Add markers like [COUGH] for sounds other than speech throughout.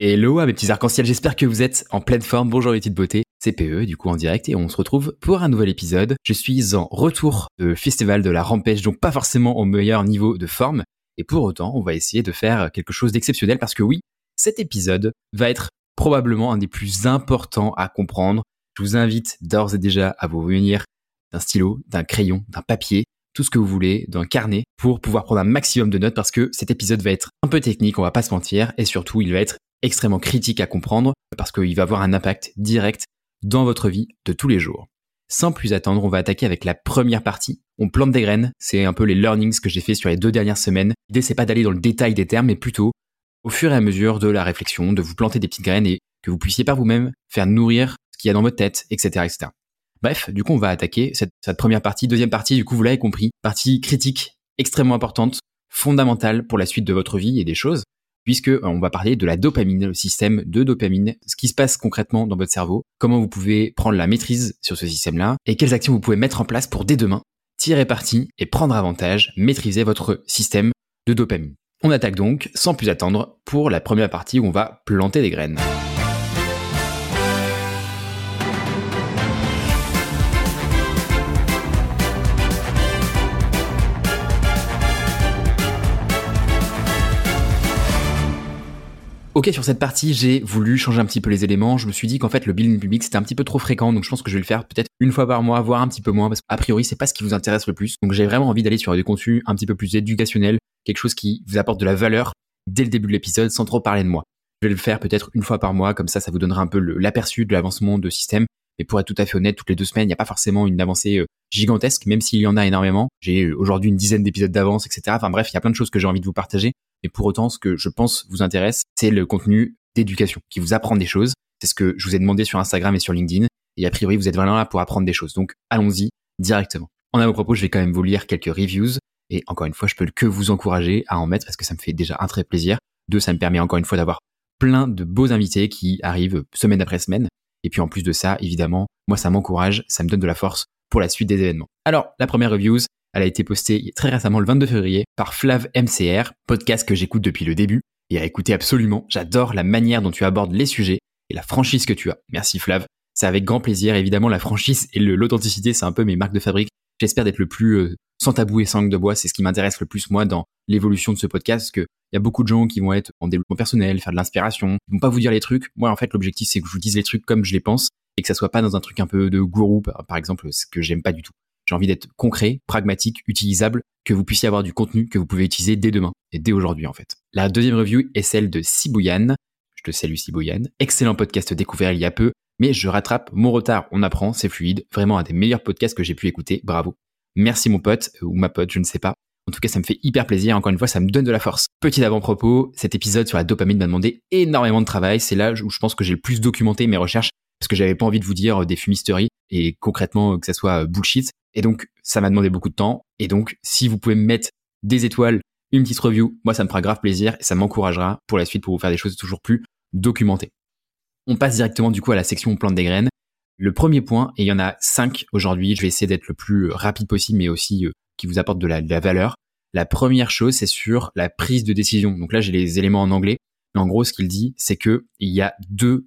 Hello à mes petits arcs-en-ciel, j'espère que vous êtes en pleine forme. Bonjour les petites beautés, c'est PE du coup en direct et on se retrouve pour un nouvel épisode. Je suis en retour de festival de la Rampage, donc pas forcément au meilleur niveau de forme. Et pour autant, on va essayer de faire quelque chose d'exceptionnel parce que oui, cet épisode va être probablement un des plus importants à comprendre. Je vous invite d'ores et déjà à vous réunir d'un stylo, d'un crayon, d'un papier, tout ce que vous voulez, d'un carnet pour pouvoir prendre un maximum de notes parce que cet épisode va être un peu technique, on va pas se mentir, et surtout il va être extrêmement critique à comprendre parce qu'il va avoir un impact direct dans votre vie de tous les jours. Sans plus attendre, on va attaquer avec la première partie. On plante des graines, c'est un peu les learnings que j'ai fait sur les deux dernières semaines. L'idée c'est pas d'aller dans le détail des termes, mais plutôt au fur et à mesure de la réflexion, de vous planter des petites graines et que vous puissiez par vous-même faire nourrir ce qu'il y a dans votre tête, etc., etc. Bref, du coup, on va attaquer cette, première partie. Deuxième partie, du coup, vous l'avez compris, partie critique, extrêmement importante, fondamentale pour la suite de votre vie et des choses puisque euh, on va parler de la dopamine, le système de dopamine, ce qui se passe concrètement dans votre cerveau, comment vous pouvez prendre la maîtrise sur ce système-là, et quelles actions vous pouvez mettre en place pour dès demain tirer parti et prendre avantage, maîtriser votre système de dopamine. On attaque donc, sans plus attendre, pour la première partie où on va planter des graines. Ok, sur cette partie, j'ai voulu changer un petit peu les éléments. Je me suis dit qu'en fait, le building public, c'était un petit peu trop fréquent. Donc, je pense que je vais le faire peut-être une fois par mois, voire un petit peu moins, parce qu'a priori, c'est pas ce qui vous intéresse le plus. Donc, j'ai vraiment envie d'aller sur des contenus un petit peu plus éducationnels, quelque chose qui vous apporte de la valeur dès le début de l'épisode, sans trop parler de moi. Je vais le faire peut-être une fois par mois, comme ça, ça vous donnera un peu l'aperçu de l'avancement de système. Mais pour être tout à fait honnête, toutes les deux semaines, il n'y a pas forcément une avancée euh, gigantesque, même s'il y en a énormément. J'ai euh, aujourd'hui une dizaine d'épisodes d'avance, etc. Enfin bref, il y a plein de choses que j'ai envie de vous partager. Mais pour autant, ce que je pense vous intéresse, c'est le contenu d'éducation, qui vous apprend des choses. C'est ce que je vous ai demandé sur Instagram et sur LinkedIn. Et a priori, vous êtes vraiment là pour apprendre des choses. Donc, allons-y directement. En à propos, je vais quand même vous lire quelques reviews. Et encore une fois, je peux que vous encourager à en mettre parce que ça me fait déjà un très plaisir. Deux, ça me permet encore une fois d'avoir plein de beaux invités qui arrivent semaine après semaine. Et puis en plus de ça, évidemment, moi ça m'encourage, ça me donne de la force pour la suite des événements. Alors, la première reviews, elle a été postée très récemment le 22 février par Flav MCR, podcast que j'écoute depuis le début et à écouter absolument. J'adore la manière dont tu abordes les sujets et la franchise que tu as. Merci Flav. C'est avec grand plaisir. Évidemment, la franchise et l'authenticité, c'est un peu mes marques de fabrique. J'espère d'être le plus euh, sans tabou et sans de bois. C'est ce qui m'intéresse le plus, moi, dans l'évolution de ce podcast, parce qu'il y a beaucoup de gens qui vont être en développement personnel, faire de l'inspiration. Vont pas vous dire les trucs. Moi, en fait, l'objectif, c'est que je vous dise les trucs comme je les pense et que ça soit pas dans un truc un peu de gourou, par exemple, ce que j'aime pas du tout. J'ai envie d'être concret, pragmatique, utilisable, que vous puissiez avoir du contenu que vous pouvez utiliser dès demain et dès aujourd'hui en fait. La deuxième review est celle de Sibouyan. Je te salue Sibouyan. Excellent podcast découvert il y a peu, mais je rattrape mon retard. On apprend, c'est fluide. Vraiment un des meilleurs podcasts que j'ai pu écouter. Bravo. Merci mon pote ou ma pote, je ne sais pas. En tout cas, ça me fait hyper plaisir. Encore une fois, ça me donne de la force. Petit avant-propos, cet épisode sur la dopamine m'a demandé énormément de travail. C'est là où je pense que j'ai le plus documenté mes recherches parce que j'avais pas envie de vous dire des fumisteries et concrètement que ça soit bullshit. Et donc, ça m'a demandé beaucoup de temps. Et donc, si vous pouvez me mettre des étoiles, une petite review, moi, ça me fera grave plaisir et ça m'encouragera pour la suite pour vous faire des choses toujours plus documentées. On passe directement du coup à la section plante des graines. Le premier point, et il y en a cinq aujourd'hui, je vais essayer d'être le plus rapide possible, mais aussi euh, qui vous apporte de la, de la valeur. La première chose, c'est sur la prise de décision. Donc là, j'ai les éléments en anglais. Mais en gros, ce qu'il dit, c'est que il y a deux,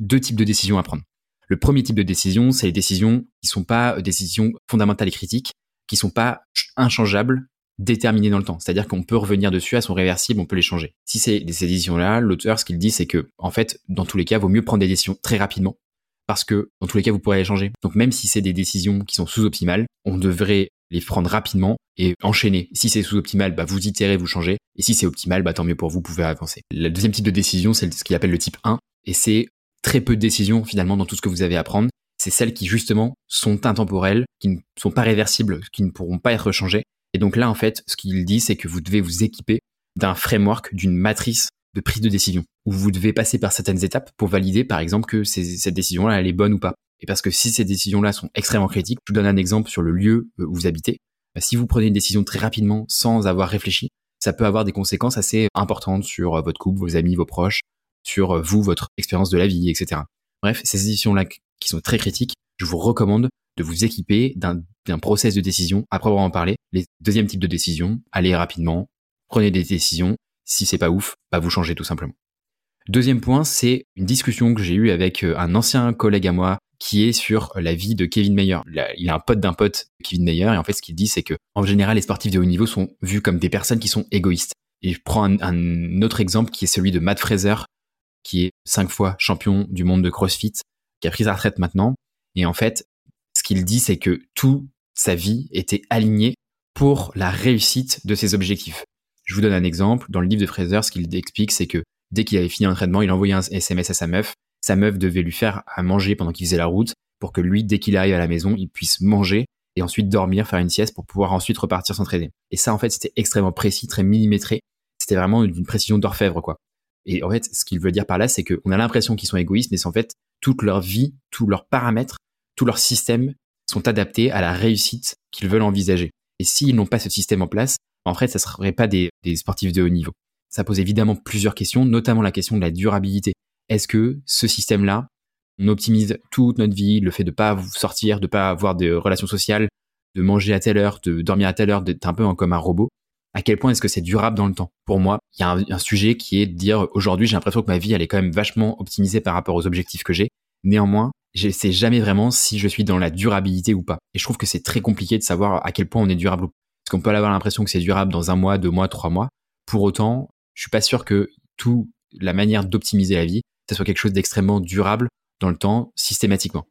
deux types de décisions à prendre. Le premier type de décision, c'est les décisions qui sont pas euh, décisions fondamentales et critiques, qui sont pas inchangeables, déterminées dans le temps. C'est-à-dire qu'on peut revenir dessus, elles sont réversibles, on peut les changer. Si c'est ces décisions-là, l'auteur, ce qu'il dit, c'est que, en fait, dans tous les cas, vaut mieux prendre des décisions très rapidement, parce que, dans tous les cas, vous pourrez les changer. Donc, même si c'est des décisions qui sont sous-optimales, on devrait les prendre rapidement et enchaîner. Si c'est sous-optimal, bah, vous itérez, vous changez. Et si c'est optimal, bah, tant mieux pour vous, vous pouvez avancer. Le deuxième type de décision, c'est ce qu'il appelle le type 1. Et c'est très peu de décisions finalement dans tout ce que vous avez à prendre. C'est celles qui justement sont intemporelles, qui ne sont pas réversibles, qui ne pourront pas être changées. Et donc là, en fait, ce qu'il dit, c'est que vous devez vous équiper d'un framework, d'une matrice de prise de décision, où vous devez passer par certaines étapes pour valider, par exemple, que cette décision-là, elle est bonne ou pas. Et parce que si ces décisions-là sont extrêmement critiques, je vous donne un exemple sur le lieu où vous habitez. Bah, si vous prenez une décision très rapidement sans avoir réfléchi, ça peut avoir des conséquences assez importantes sur euh, votre couple, vos amis, vos proches, sur euh, vous, votre expérience de la vie, etc. Bref, ces éditions-là qui sont très critiques, je vous recommande de vous équiper d'un process de décision après avoir en parlé. Les deuxième type de décision, allez rapidement, prenez des décisions. Si c'est pas ouf, bah vous changez tout simplement. Deuxième point, c'est une discussion que j'ai eue avec euh, un ancien collègue à moi qui est sur la vie de Kevin Mayer. Il a un pote d'un pote, Kevin Mayer, et en fait, ce qu'il dit, c'est que, en général, les sportifs de haut niveau sont vus comme des personnes qui sont égoïstes. Et je prends un, autre exemple qui est celui de Matt Fraser, qui est cinq fois champion du monde de CrossFit, qui a pris sa retraite maintenant. Et en fait, ce qu'il dit, c'est que toute sa vie était alignée pour la réussite de ses objectifs. Je vous donne un exemple. Dans le livre de Fraser, ce qu'il explique, c'est que dès qu'il avait fini l'entraînement, il envoyait un SMS à sa meuf. Sa meuf devait lui faire à manger pendant qu'il faisait la route pour que lui, dès qu'il arrive à la maison, il puisse manger et ensuite dormir, faire une sieste pour pouvoir ensuite repartir s'entraîner. Et ça, en fait, c'était extrêmement précis, très millimétré. C'était vraiment d'une précision d'orfèvre, quoi. Et en fait, ce qu'il veut dire par là, c'est qu'on a l'impression qu'ils sont égoïstes, mais c'est en fait toute leur vie, tous leurs paramètres, tous leurs systèmes sont adaptés à la réussite qu'ils veulent envisager. Et s'ils n'ont pas ce système en place, en fait, ça ne serait pas des, sportifs de haut niveau. Ça pose évidemment plusieurs questions, notamment la question de la durabilité. Est-ce que ce système-là, on optimise toute notre vie, le fait de pas sortir, de pas avoir de relations sociales, de manger à telle heure, de dormir à telle heure, d'être un peu comme un robot. À quel point est-ce que c'est durable dans le temps Pour moi, il y a un, sujet qui est de dire aujourd'hui, j'ai l'impression que ma vie, elle est quand même vachement optimisée par rapport aux objectifs que j'ai. Néanmoins, je sais jamais vraiment si je suis dans la durabilité ou pas. Et je trouve que c'est très compliqué de savoir à quel point on est durable ou pas. Parce qu'on peut avoir l'impression que c'est durable dans un mois, deux mois, trois mois. Pour autant, je suis pas sûr que tout la manière d'optimiser la vie, ça soit quelque chose d'extrêmement durable dans le temps, systématiquement.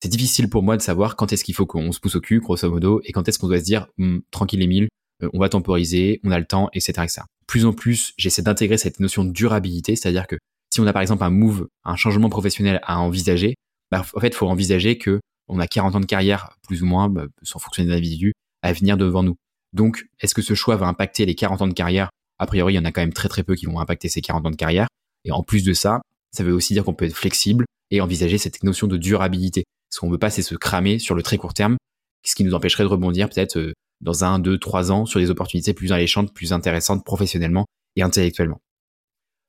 C'est difficile pour moi de savoir quand est-ce qu'il faut qu'on se pousse au cul, grosso modo, et quand est-ce qu'on doit se dire, hum, tranquille Emile, on va temporiser, on a le temps, etc., etc. Plus en plus, j'essaie d'intégrer cette notion de durabilité, c'est-à-dire que si on a par exemple un move, un changement professionnel à envisager, bah, en fait, il faut envisager que on a 40 ans de carrière, plus ou moins, bah, sans fonctionner d'individu, à venir devant nous. Donc, est-ce que ce choix va impacter les 40 ans de carrière? A priori, il y en a quand même très très peu qui vont impacter ces 40 ans de carrière. Et en plus de ça, ça veut aussi dire qu'on peut être flexible et envisager cette notion de durabilité. Ce qu'on veut pas, c'est se cramer sur le très court terme, ce qui nous empêcherait de rebondir peut-être euh, dans un, deux, trois ans sur des opportunités plus alléchantes, plus intéressantes professionnellement et intellectuellement.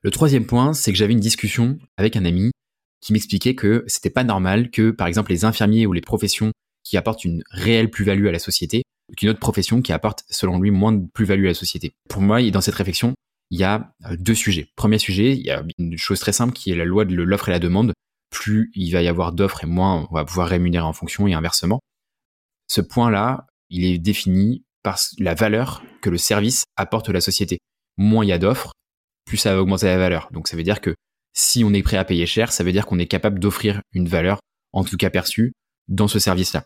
Le troisième point, c'est que j'avais une discussion avec un ami qui m'expliquait que c'était pas normal que, par exemple, les infirmiers ou les professions qui apportent une réelle plus-value à la société, qu'une autre profession qui apporte, selon lui, moins de plus-value à la société. Pour moi, dans cette réflexion, il y a euh, deux sujets. Premier sujet, il y a une chose très simple qui est la loi de l'offre et la demande. Plus il va y avoir d'offres et moins on va pouvoir rémunérer en fonction et inversement. Ce point-là, il est défini par la valeur que le service apporte à la société. Moins il y a d'offres, plus ça va augmenter la valeur. Donc ça veut dire que si on est prêt à payer cher, ça veut dire qu'on est capable d'offrir une valeur, en tout cas perçue, dans ce service-là.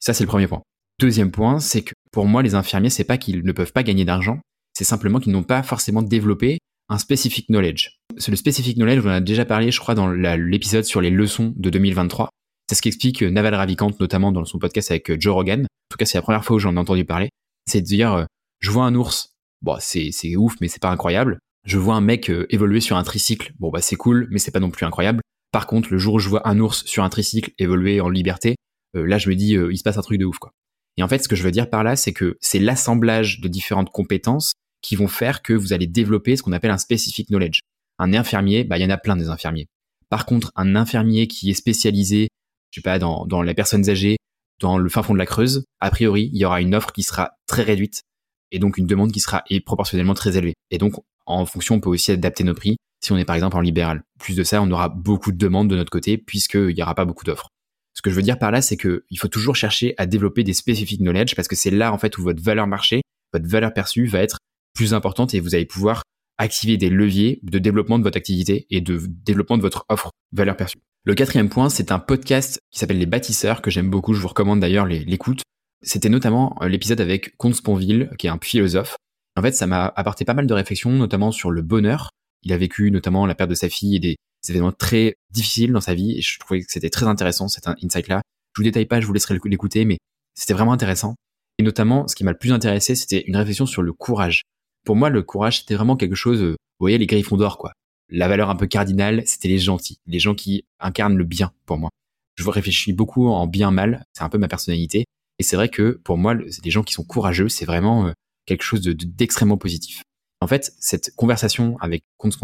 Ça, c'est le premier point. Deuxième point, c'est que pour moi, les infirmiers, c'est pas qu'ils ne peuvent pas gagner d'argent, c'est simplement qu'ils n'ont pas forcément développé un specific knowledge. C'est le specific knowledge, on en a déjà parlé, je crois, dans l'épisode sur les leçons de 2023. C'est ce qu'explique euh, Naval Ravikant, notamment dans son podcast avec euh, Joe Rogan. En tout cas, c'est la première fois où j'en ai entendu parler. C'est de dire, euh, je vois un ours, bon, c'est, ouf, mais c'est pas incroyable. Je vois un mec évoluer sur un tricycle, bon, bah, c'est cool, mais c'est pas non plus incroyable. Par contre, le jour où je vois un ours sur un tricycle évoluer en liberté, là, je me dis, il se passe un truc de ouf, quoi. Et en fait, ce que je veux dire par là, c'est que c'est l'assemblage de différentes compétences qui vont faire que vous allez développer ce qu'on appelle un specific knowledge. Un infirmier, bah, il y en a plein des infirmiers. Par contre, un infirmier qui est spécialisé, je sais pas, dans, dans les personnes âgées, dans le fin fond de la Creuse, a priori, il y aura une offre qui sera très réduite et donc une demande qui sera proportionnellement très élevée. Et donc, en fonction, on peut aussi adapter nos prix si on est par exemple en libéral. Plus de ça, on aura beaucoup de demandes de notre côté puisqu'il n'y aura pas beaucoup d'offres. Ce que je veux dire par là, c'est que il faut toujours chercher à développer des specific knowledge parce que c'est là en fait où votre valeur marché, votre valeur perçue va être plus importante et vous allez pouvoir activer des leviers de développement de votre activité et de développement de votre offre valeur perçue. Le quatrième point, c'est un podcast qui s'appelle Les Bâtisseurs, que j'aime beaucoup, je vous recommande d'ailleurs l'écoute. C'était notamment euh, l'épisode avec Comte Sponville, qui est un philosophe. En fait, ça m'a apporté pas mal de réflexions, notamment sur le bonheur. Il a vécu notamment la perte de sa fille et des événements très difficiles dans sa vie, et je trouvais que c'était très intéressant, cet insight-là. Je vous détaille pas, je vous laisserai l'écouter, mais c'était vraiment intéressant. Et notamment, ce qui m'a le plus intéressé, c'était une réflexion sur le courage pour moi, le courage, c'était vraiment quelque chose, euh, vous voyez, les griffons d'or, quoi. La valeur un peu cardinale, c'était les gentils, les gens qui incarnent le bien pour moi. Je réfléchis beaucoup en bien-mal, c'est un peu ma personnalité. Et c'est vrai que pour moi, les gens qui sont courageux, c'est vraiment euh, quelque chose d'extrêmement positif. En fait, cette conversation avec Comte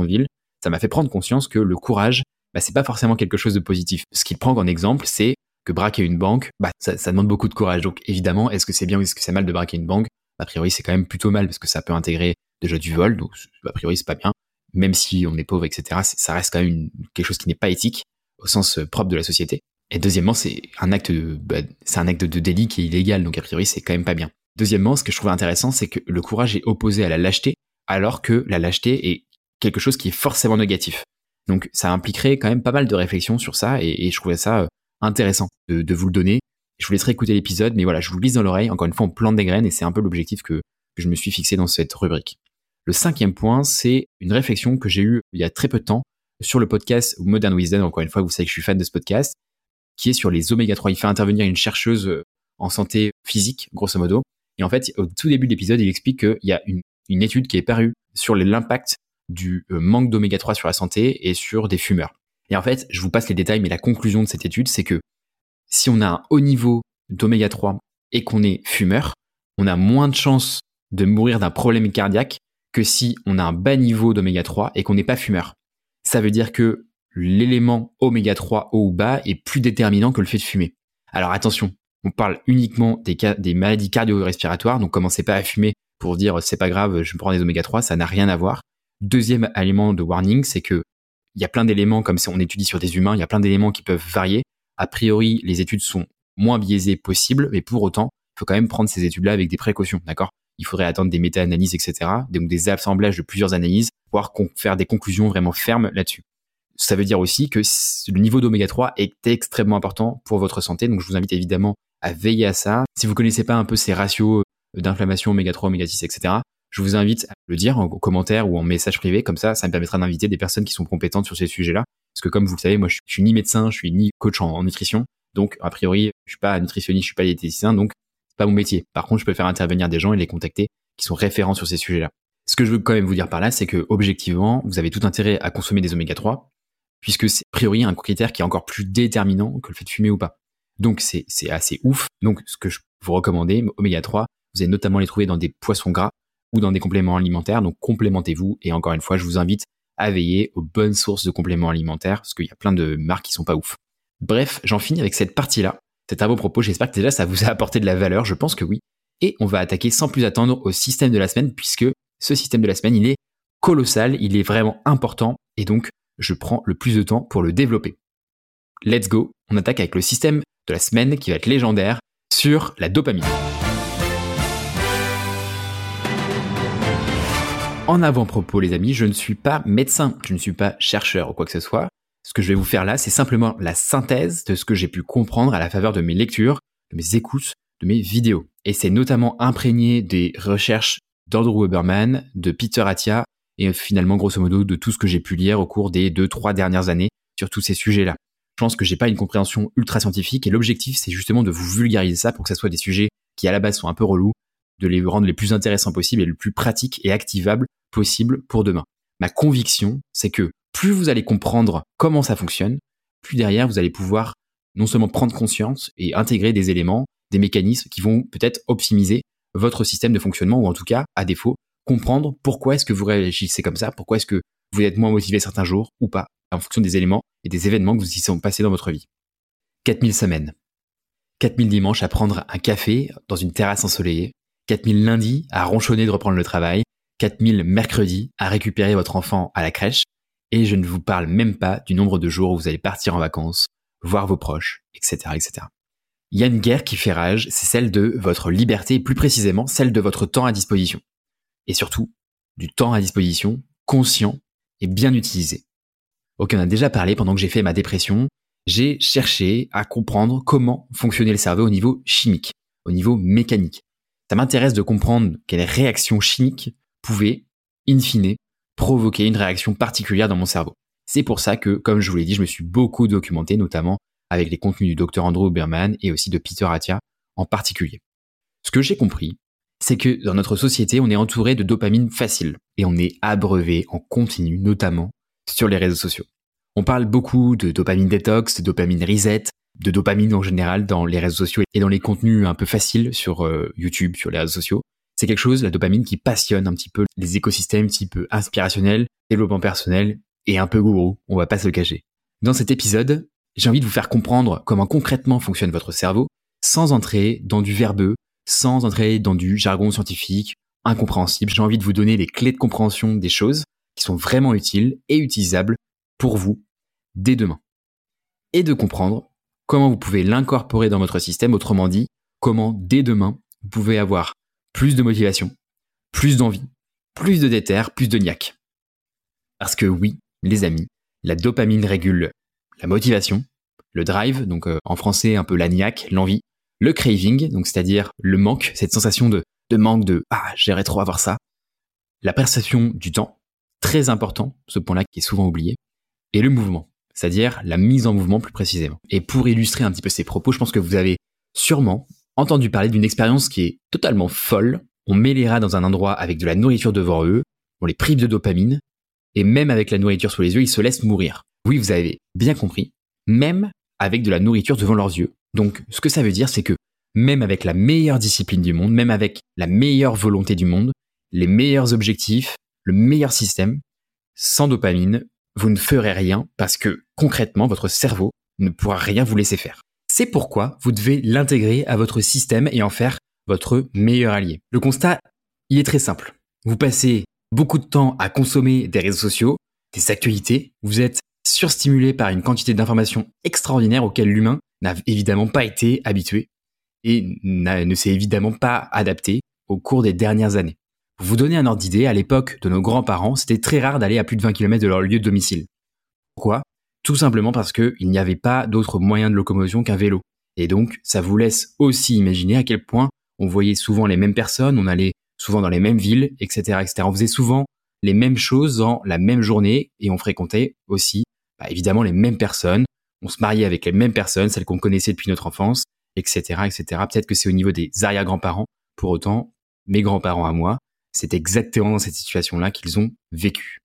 ça m'a fait prendre conscience que le courage, bah, c'est pas forcément quelque chose de positif. Ce qu'il prend en exemple, c'est que braquer une banque, bah, ça, ça demande beaucoup de courage. Donc évidemment, est-ce que c'est bien ou est-ce que c'est mal de braquer une banque? A priori, c'est quand même plutôt mal parce que ça peut intégrer déjà du vol, donc a priori, c'est pas bien. même si on est pauvre, etc., ça reste quand même quelque chose qui n'est pas éthique au sens euh, propre de la société. Et deuxièmement, c'est un acte de, bah, c'est un acte de délit qui est illégal, donc a priori c'est quand même pas bien. Deuxièmement, ce que je trouve intéressant, c'est que le courage est opposé à la lâcheté, alors que la lâcheté est quelque chose qui est forcément négatif. Donc ça impliquerait quand même pas mal de réflexions sur ça, et, je trouvais ça euh, intéressant de, vous le donner. Je vous laisserai écouter l'épisode, mais voilà, je vous glisse dans l'oreille. Encore une fois, on plante des graines, et c'est un peu l'objectif que je me suis fixé dans cette rubrique. Le cinquième point, c'est une réflexion que j'ai eue il y a très peu de temps sur le podcast Modern Wisdom. Encore une fois, vous savez que je suis fan de ce podcast, qui est sur les oméga 3. Il fait intervenir une chercheuse euh, en santé physique, grosso modo. Et en fait, au tout début de l'épisode, il explique qu'il y a une, étude qui est parue sur l'impact du euh, manque d'oméga 3 sur la santé et sur des fumeurs. Et en fait, je vous passe les détails, mais la conclusion de cette étude, c'est que si on a un haut niveau d'oméga 3 et qu'on est fumeur, on a moins de chances de mourir d'un problème cardiaque que si on a un bas niveau d'oméga 3 et qu'on n'est pas fumeur. Ça veut dire que l'élément oméga 3 haut ou bas est plus déterminant que le fait de fumer. Alors attention, on parle uniquement des, maladies cardio-respiratoires, donc commencez pas à fumer pour dire c'est pas grave, je prends des oméga 3, ça n'a rien à voir. Deuxième élément de warning, c'est que il y a plein d'éléments, comme on étudie sur des humains, il y a plein d'éléments qui peuvent varier. A priori, les études sont moins biaisées possibles, mais pour autant, il faut quand même prendre ces études-là avec des précautions, d'accord? Il faudrait attendre des méta-analyses, etc. Donc des assemblages de plusieurs analyses, pour faire des conclusions vraiment fermes là-dessus. Ça veut dire aussi que le niveau d'oméga 3 est extrêmement important pour votre santé, donc je vous invite évidemment à veiller à ça. Si vous connaissez pas un peu ces ratios d'inflammation oméga 3, oméga 6, etc., je vous invite à le dire en commentaire ou en message privé, comme ça, ça me permettra d'inviter des personnes qui sont compétentes sur ces sujets-là. Parce que comme vous le savez, moi je suis, ni médecin, je suis ni coach en, nutrition, donc a priori je suis pas nutritionniste, je suis pas diététicien, donc pas mon métier. Par contre, je peux faire intervenir des gens et les contacter qui sont référents sur ces sujets-là. Ce que je veux quand même vous dire par là, c'est que objectivement, vous avez tout intérêt à consommer des oméga 3, puisque c'est a priori un critère qui est encore plus déterminant que le fait de fumer ou pas. Donc c'est assez ouf. Donc ce que je vous recommander, oméga 3, vous allez notamment les trouver dans des poissons gras ou dans des compléments alimentaires. Donc complémentez-vous. Et encore une fois, je vous invite à veiller aux bonnes sources de compléments alimentaires, parce qu'il y a plein de marques qui sont pas ouf. Bref, j'en finis avec cette partie-là. C'est à vos propos. J'espère que déjà ça vous a apporté de la valeur. Je pense que oui. Et on va attaquer sans plus attendre au système de la semaine puisque ce système de la semaine, il est colossal, il est vraiment important et donc je prends le plus de temps pour le développer. Let's go. On attaque avec le système de la semaine qui va être légendaire sur la dopamine. En avant-propos, les amis, je ne suis pas médecin, je ne suis pas chercheur ou quoi que ce soit. Ce que je vais vous faire là, c'est simplement la synthèse de ce que j'ai pu comprendre à la faveur de mes lectures, de mes écoutes, de mes vidéos. Et c'est notamment imprégné des recherches d'Andrew Huberman, de Peter Attia, et finalement, grosso modo, de tout ce que j'ai pu lire au cours des deux, trois dernières années sur tous ces sujets-là. Je pense que j'ai pas une compréhension ultra scientifique et l'objectif, c'est justement de vous vulgariser ça pour que ça soit des sujets qui à la base sont un peu relous, de les rendre les plus intéressants possibles et le plus pratiques et activables possible pour demain. Ma conviction, c'est que plus vous allez comprendre comment ça fonctionne, plus derrière vous allez pouvoir non seulement prendre conscience et intégrer des éléments, des mécanismes qui vont peut-être optimiser votre système de fonctionnement ou en tout cas, à défaut, comprendre pourquoi est-ce que vous réagissez comme ça, pourquoi est-ce que vous êtes moins motivé certains jours ou pas, en fonction des éléments et des événements que vous y sont passés dans votre vie. 4000 semaines. 4000 dimanches à prendre un café dans une terrasse ensoleillée. 4000 lundis à ronchonner de reprendre le travail. 4000 mercredis à récupérer votre enfant à la crèche. Et je ne vous parle même pas du nombre de jours où vous allez partir en vacances, voir vos proches, etc., etc. Il y a une guerre qui fait rage, c'est celle de votre liberté, plus précisément celle de votre temps à disposition. Et surtout, du temps à disposition conscient et bien utilisé. Ok, on a déjà parlé pendant que j'ai fait ma dépression, j'ai cherché à comprendre comment fonctionnait le cerveau au niveau chimique, au niveau mécanique. Ça m'intéresse de comprendre quelles réactions chimiques pouvaient, in fine, provoquer une réaction particulière dans mon cerveau. C'est pour ça que, comme je vous l'ai dit, je me suis beaucoup documenté, notamment avec les contenus du docteur Andrew Berman et aussi de Peter Attia en particulier. Ce que j'ai compris, c'est que dans notre société, on est entouré de dopamine facile et on est abreuvé en continu, notamment sur les réseaux sociaux. On parle beaucoup de dopamine détox, de dopamine reset, de dopamine en général dans les réseaux sociaux et dans les contenus un peu faciles sur euh, YouTube, sur les réseaux sociaux. C'est quelque chose, la dopamine, qui passionne un petit peu les écosystèmes type inspirationnel, développement personnel et un peu gourou, on va pas se le cacher. Dans cet épisode, j'ai envie de vous faire comprendre comment concrètement fonctionne votre cerveau sans entrer dans du verbeux, sans entrer dans du jargon scientifique incompréhensible. J'ai envie de vous donner les clés de compréhension des choses qui sont vraiment utiles et utilisables pour vous dès demain. Et de comprendre comment vous pouvez l'incorporer dans votre système, autrement dit, comment dès demain vous pouvez avoir plus de motivation, plus d'envie, plus de déter, plus de niaque. Parce que oui, les amis, la dopamine régule la motivation, le drive, donc euh, en français un peu la niaque, l'envie, le craving, donc c'est-à-dire le manque, cette sensation de, de manque de ah j'aimerais trop avoir ça, la perception du temps, très important, ce point-là qui est souvent oublié, et le mouvement, c'est-à-dire la mise en mouvement plus précisément. Et pour illustrer un petit peu ces propos, je pense que vous avez sûrement entendu parler d'une expérience qui est totalement folle. On met les rats dans un endroit avec de la nourriture devant eux, on les prive de dopamine, et même avec la nourriture sous les yeux, ils se laissent mourir. Oui, vous avez bien compris, même avec de la nourriture devant leurs yeux. Donc, ce que ça veut dire, c'est que même avec la meilleure discipline du monde, même avec la meilleure volonté du monde, les meilleurs objectifs, le meilleur système, sans dopamine, vous ne ferez rien parce que concrètement, votre cerveau ne pourra rien vous laisser faire. C'est pourquoi vous devez l'intégrer à votre système et en faire votre meilleur allié. Le constat, il est très simple. Vous passez beaucoup de temps à consommer des réseaux sociaux, des actualités, vous êtes surstimulé par une quantité d'informations extraordinaires auxquelles l'humain n'a évidemment pas été habitué et ne s'est évidemment pas adapté au cours des dernières années. Pour vous donner un ordre d'idée, à l'époque de nos grands-parents, c'était très rare d'aller à plus de 20 km de leur lieu de domicile. Pourquoi? Tout simplement parce qu'il n'y avait pas d'autre moyen de locomotion qu'un vélo. Et donc, ça vous laisse aussi imaginer à quel point on voyait souvent les mêmes personnes, on allait souvent dans les mêmes villes, etc., etc. On faisait souvent les mêmes choses dans la même journée et on fréquentait aussi, bah, évidemment, les mêmes personnes. On se mariait avec les mêmes personnes, celles qu'on connaissait depuis notre enfance, etc., etc. Peut-être que c'est au niveau des arrière-grands-parents. Pour autant, mes grands-parents à moi, c'est exactement dans cette situation-là qu'ils ont vécu.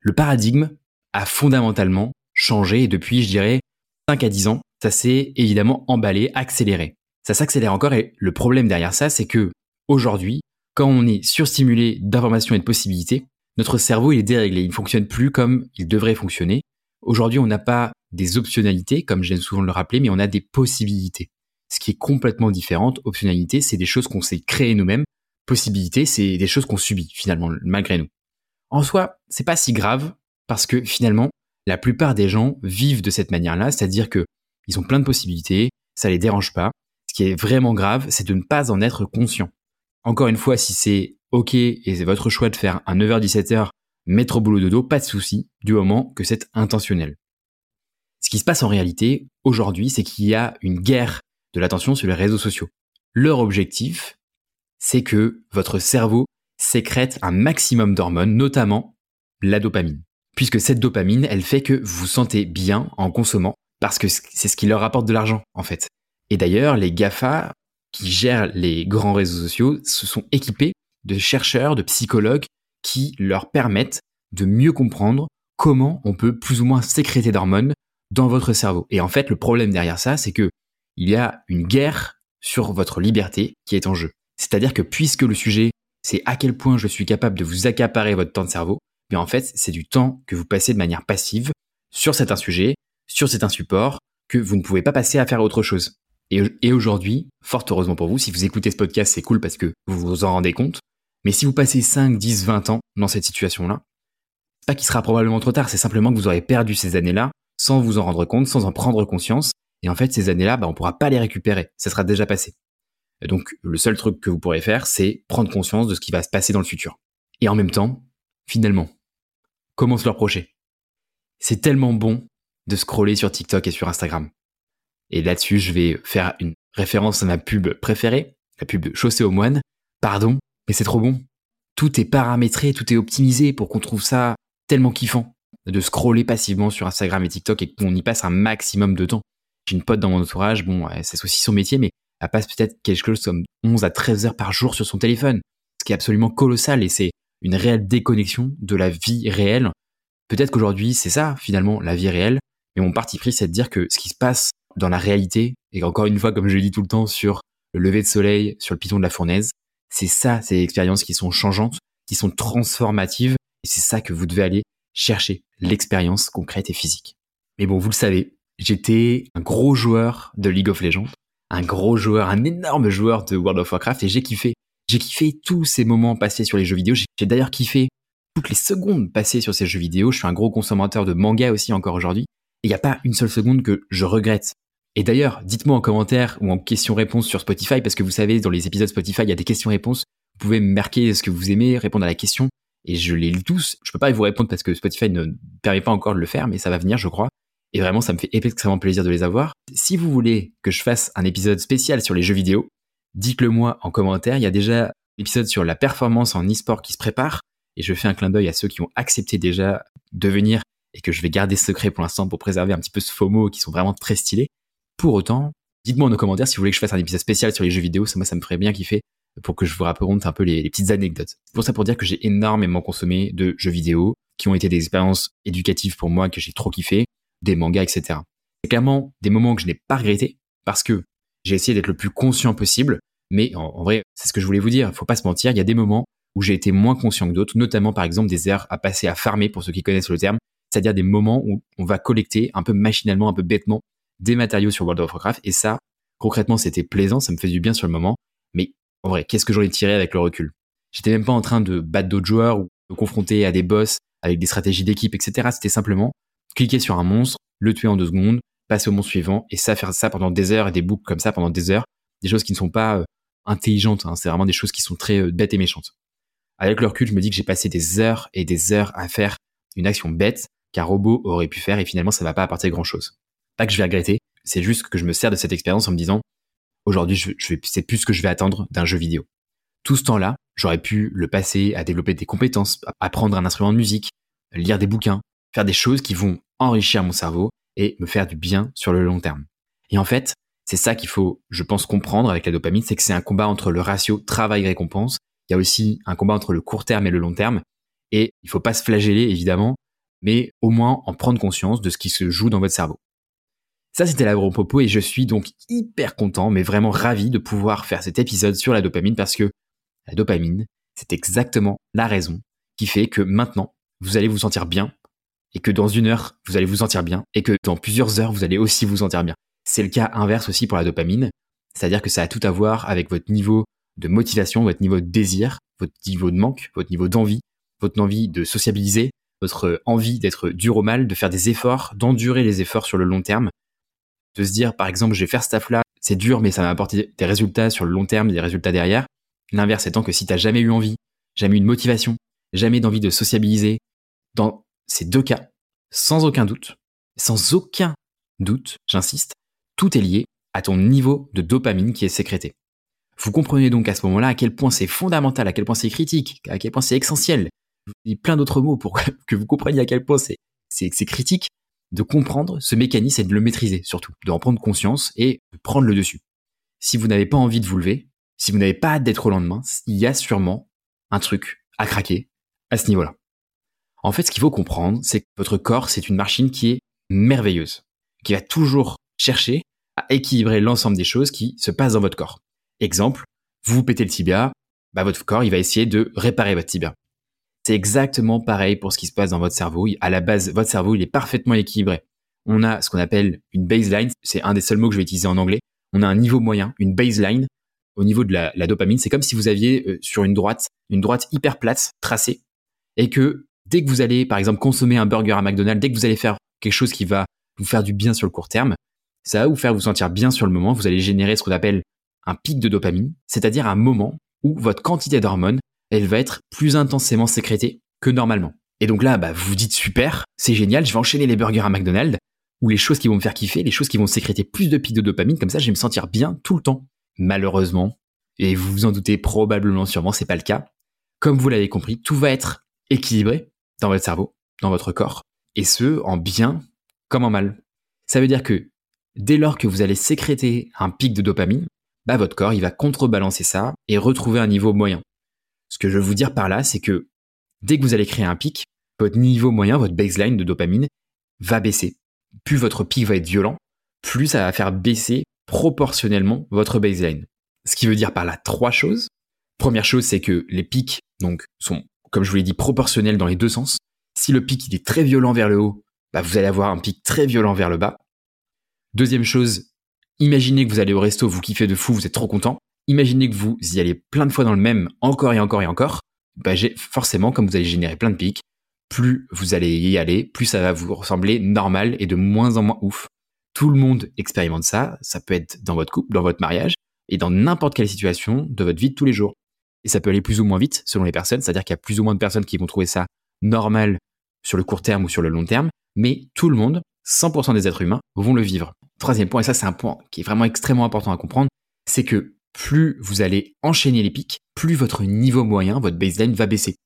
Le paradigme a fondamentalement changé depuis, je dirais, 5 à 10 ans, ça s'est évidemment emballé, accéléré. Ça s'accélère encore et le problème derrière ça, c'est que aujourd'hui, quand on est surstimulé d'informations et de possibilités, notre cerveau est déréglé, il ne fonctionne plus comme il devrait fonctionner. Aujourd'hui, on n'a pas des optionnalités, comme j'aime souvent le rappeler, mais on a des possibilités. Ce qui est complètement différent. Optionnalité, c'est des choses qu'on s'est créées nous-mêmes possibilités, c'est des choses qu'on subit finalement malgré nous. En soi, c'est pas si grave parce que finalement, la plupart des gens vivent de cette manière-là, c'est-à-dire que ils ont plein de possibilités, ça les dérange pas. Ce qui est vraiment grave, c'est de ne pas en être conscient. Encore une fois, si c'est OK et c'est votre choix de faire un 9h-17h, métro boulot dodo, pas de souci, du moment que c'est intentionnel. Ce qui se passe en réalité aujourd'hui, c'est qu'il y a une guerre de l'attention sur les réseaux sociaux. Leur objectif, c'est que votre cerveau sécrète un maximum d'hormones, notamment la dopamine. Puisque cette dopamine, elle fait que vous sentez bien en consommant, parce que c'est ce qui leur apporte de l'argent, en fait. Et d'ailleurs, les GAFA, qui gèrent les grands réseaux sociaux, se sont équipés de chercheurs, de psychologues, qui leur permettent de mieux comprendre comment on peut plus ou moins sécréter d'hormones dans votre cerveau. Et en fait, le problème derrière ça, c'est que il y a une guerre sur votre liberté qui est en jeu. C'est-à-dire que puisque le sujet, c'est à quel point je suis capable de vous accaparer votre temps de cerveau, mais en fait, c'est du temps que vous passez de manière passive sur certains sujets, sur certains supports, que vous ne pouvez pas passer à faire autre chose. Et, aujourd'hui, fort heureusement pour vous, si vous écoutez ce podcast, c'est cool parce que vous vous en rendez compte. Mais si vous passez 5, 10, 20 ans dans cette situation-là, pas qu'il sera probablement trop tard, c'est simplement que vous aurez perdu ces années-là sans vous en rendre compte, sans en prendre conscience. Et en fait, ces années-là, bah, on pourra pas les récupérer. Ça sera déjà passé donc le seul truc que vous pourrez faire, c'est prendre conscience de ce qui va se passer dans le futur. Et en même temps, finalement, comment se le reprocher C'est tellement bon de scroller sur TikTok et sur Instagram. Et là-dessus, je vais faire une référence à ma pub préférée, la pub Chaussée aux moines. Pardon, mais c'est trop bon. Tout est paramétré, tout est optimisé pour qu'on trouve ça tellement kiffant de scroller passivement sur Instagram et TikTok et qu'on y passe un maximum de temps. J'ai une pote dans mon entourage, bon, c'est aussi son métier, mais elle passe peut-être quelque chose comme 11 à 13 heures par jour sur son téléphone, ce qui est absolument colossal et c'est une réelle déconnexion de la vie réelle. Peut-être qu'aujourd'hui, c'est ça, finalement, la vie réelle, mais mon parti pris, c'est de dire que ce qui se passe dans la réalité, et encore une fois, comme je le dis tout le temps, sur le lever de soleil, sur le piton de la fournaise, c'est ça, ces expériences qui sont changeantes, qui sont transformatives, et c'est ça que vous devez aller chercher, l'expérience concrète et physique. Mais bon, vous le savez, j'étais un gros joueur de League of Legends un gros joueur, un énorme joueur de World of Warcraft et j'ai kiffé. J'ai kiffé tous ces moments passés sur les jeux vidéo. J'ai d'ailleurs kiffé toutes les secondes passées sur ces jeux vidéo. Je suis un gros consommateur de manga aussi encore aujourd'hui. Et il n'y a pas une seule seconde que je regrette. Et d'ailleurs, dites-moi en commentaire ou en question-réponse sur Spotify, parce que vous savez, dans les épisodes Spotify, il y a des questions-réponses. Vous pouvez me marquer ce que vous aimez, répondre à la question. Et je les lis tous. Je peux pas vous répondre parce que Spotify ne permet pas encore de le faire, mais ça va venir, je crois. Et vraiment, ça me fait extrêmement plaisir de les avoir. Si vous voulez que je fasse un épisode spécial sur les jeux vidéo, dites-le moi en commentaire. Il y a déjà l'épisode sur la performance en e-sport qui se prépare. Et je fais un clin d'œil à ceux qui ont accepté déjà de venir et que je vais garder secret pour l'instant pour préserver un petit peu ce FOMO qui sont vraiment très stylés. Pour autant, dites-moi en commentaire si vous voulez que je fasse un épisode spécial sur les jeux vidéo. Ça, moi, ça me ferait bien kiffer pour que je vous raconte un peu les, petites anecdotes. Pour ça, pour dire que j'ai énormément consommé de jeux vidéo qui ont été des expériences éducatives pour moi que j'ai trop kiffé, des mangas, etc. C'est clairement des moments que je n'ai pas regrettés parce que j'ai essayé d'être le plus conscient possible. Mais en, vrai, c'est ce que je voulais vous dire. Faut pas se mentir. Il y a des moments où j'ai été moins conscient que d'autres, notamment par exemple des heures à passer à farmer pour ceux qui connaissent le terme. C'est-à-dire des moments où on va collecter un peu machinalement, un peu bêtement des matériaux sur World of Warcraft. Et ça, concrètement, c'était plaisant. Ça me fait du bien sur le moment. Mais en vrai, qu'est-ce que j'en ai tiré avec le recul? J'étais même pas en train de battre d'autres joueurs ou de confronter à des boss avec des stratégies d'équipe, etc. C'était simplement cliquer sur un monstre, le tuer en deux secondes, passer au monstre suivant, et ça, faire ça pendant des heures et des boucles comme ça pendant des heures, des choses qui ne sont pas euh, intelligentes, hein. c'est vraiment des choses qui sont très euh, bêtes et méchantes. Avec le recul, je me dis que j'ai passé des heures et des heures à faire une action bête qu'un robot aurait pu faire et finalement ça va pas apporter grand chose. Pas que je vais regretter, c'est juste que je me sers de cette expérience en me disant aujourd'hui je c'est plus ce que je vais attendre d'un jeu vidéo. Tout ce temps-là, j'aurais pu le passer à développer des compétences, apprendre un instrument de musique, lire des bouquins, faire des choses qui vont enrichir mon cerveau et me faire du bien sur le long terme. Et en fait, c'est ça qu'il faut, je pense, comprendre avec la dopamine, c'est que c'est un combat entre le ratio travail-récompense. Il y a aussi un combat entre le court terme et le long terme. Et il faut pas se flageller, évidemment, mais au moins en prendre conscience de ce qui se joue dans votre cerveau. Ça, c'était la gros popo et je suis donc hyper content, mais vraiment ravi de pouvoir faire cet épisode sur la dopamine parce que la dopamine, c'est exactement la raison qui fait que maintenant, vous allez vous sentir bien et que dans une heure, vous allez vous sentir bien et que dans plusieurs heures, vous allez aussi vous sentir bien. C'est le cas inverse aussi pour la dopamine, c'est-à-dire que ça a tout à voir avec votre niveau de motivation, votre niveau de désir, votre niveau de manque, votre niveau d'envie, votre envie de sociabiliser, votre envie d'être dur au mal, de faire des efforts, d'endurer les efforts sur le long terme, de se dire par exemple je vais faire ce taf là, c'est dur mais ça va apporter des résultats sur le long terme, des résultats derrière. L'inverse étant que si t'as jamais eu envie, jamais eu de motivation, jamais d'envie de sociabiliser, dans ces deux cas, sans aucun doute, sans aucun doute, j'insiste, tout est lié à ton niveau de dopamine qui est sécrété. Vous comprenez donc à ce moment-là à quel point c'est fondamental, à quel point c'est critique, à quel point c'est essentiel. Je vous dis plein d'autres mots pour [LAUGHS] que vous compreniez à quel point c'est, c'est, critique de comprendre ce mécanisme et de le maîtriser surtout, de en prendre conscience et de prendre le dessus. Si vous n'avez pas envie de vous lever, si vous n'avez pas hâte d'être au lendemain, il y a sûrement un truc à craquer à ce niveau-là. En fait, ce qu'il faut comprendre, c'est que votre corps, c'est une machine qui est merveilleuse, qui va toujours chercher à équilibrer l'ensemble des choses qui se passent dans votre corps. Exemple, vous pétez le tibia, bah votre corps, il va essayer de réparer votre tibia. C'est exactement pareil pour ce qui se passe dans votre cerveau. À la base, votre cerveau, il est parfaitement équilibré. On a ce qu'on appelle une baseline, c'est un des seuls mots que je vais utiliser en anglais. On a un niveau moyen, une baseline au niveau de la, dopamine. C'est comme si vous aviez euh, sur une droite, une droite hyper plate, tracée, et que dès que vous allez, par exemple, consommer un burger à McDonald's, dès que vous allez faire quelque chose qui va vous faire du bien sur le court terme, ça va vous faire vous sentir bien sur le moment. Vous allez générer ce qu'on appelle un pic de dopamine, c'est-à-dire un moment où votre quantité d'hormones, elle va être plus intensément sécrétée que normalement. Et donc là, bah, vous vous dites super, c'est génial, je vais enchaîner les burgers à McDonald's, ou les choses qui vont me faire kiffer, les choses qui vont sécréter plus de pics de dopamine, comme ça je vais me sentir bien tout le temps. Malheureusement, et vous vous en doutez probablement sûrement, c'est pas le cas. Comme vous l'avez compris, tout va être équilibré dans votre cerveau, dans votre corps, et ce, en bien comme en mal. Ça veut dire que dès lors que vous allez sécréter un pic de dopamine, bah votre corps il va contrebalancer ça et retrouver un niveau moyen. Ce que je veux vous dire par là, c'est que dès que vous allez créer un pic, votre niveau moyen, votre baseline de dopamine va baisser. Plus votre pic va être violent, plus ça va faire baisser proportionnellement votre baseline. Ce qui veut dire par là trois choses. Première chose, c'est que les pics donc sont, comme je vous l'ai dit, proportionnels dans les deux sens. Si le pic il est très violent vers le haut, bah, vous allez avoir un pic très violent vers le bas. Deuxième chose, imaginez que vous allez au resto, vous kiffez de fou, vous êtes trop content. Imaginez que vous y allez plein de fois dans le même, encore et encore et encore. bah, forcément, comme vous allez générer plein de pics, plus vous allez y aller, plus ça va vous ressembler normal et de moins en moins ouf. Tout le monde expérimente ça. Ça peut être dans votre couple, dans votre mariage et dans n'importe quelle situation de votre vie de tous les jours. Et ça peut aller plus ou moins vite selon les personnes. C'est-à-dire qu'il y a plus ou moins de personnes qui vont trouver ça normal sur le court terme ou sur le long terme. Mais tout le monde, 100% des êtres humains, vont le vivre. Troisième point, et ça c'est un point qui est vraiment extrêmement important à comprendre, c'est que plus vous allez enchaîner les pics, plus votre niveau moyen, votre baseline va baisser.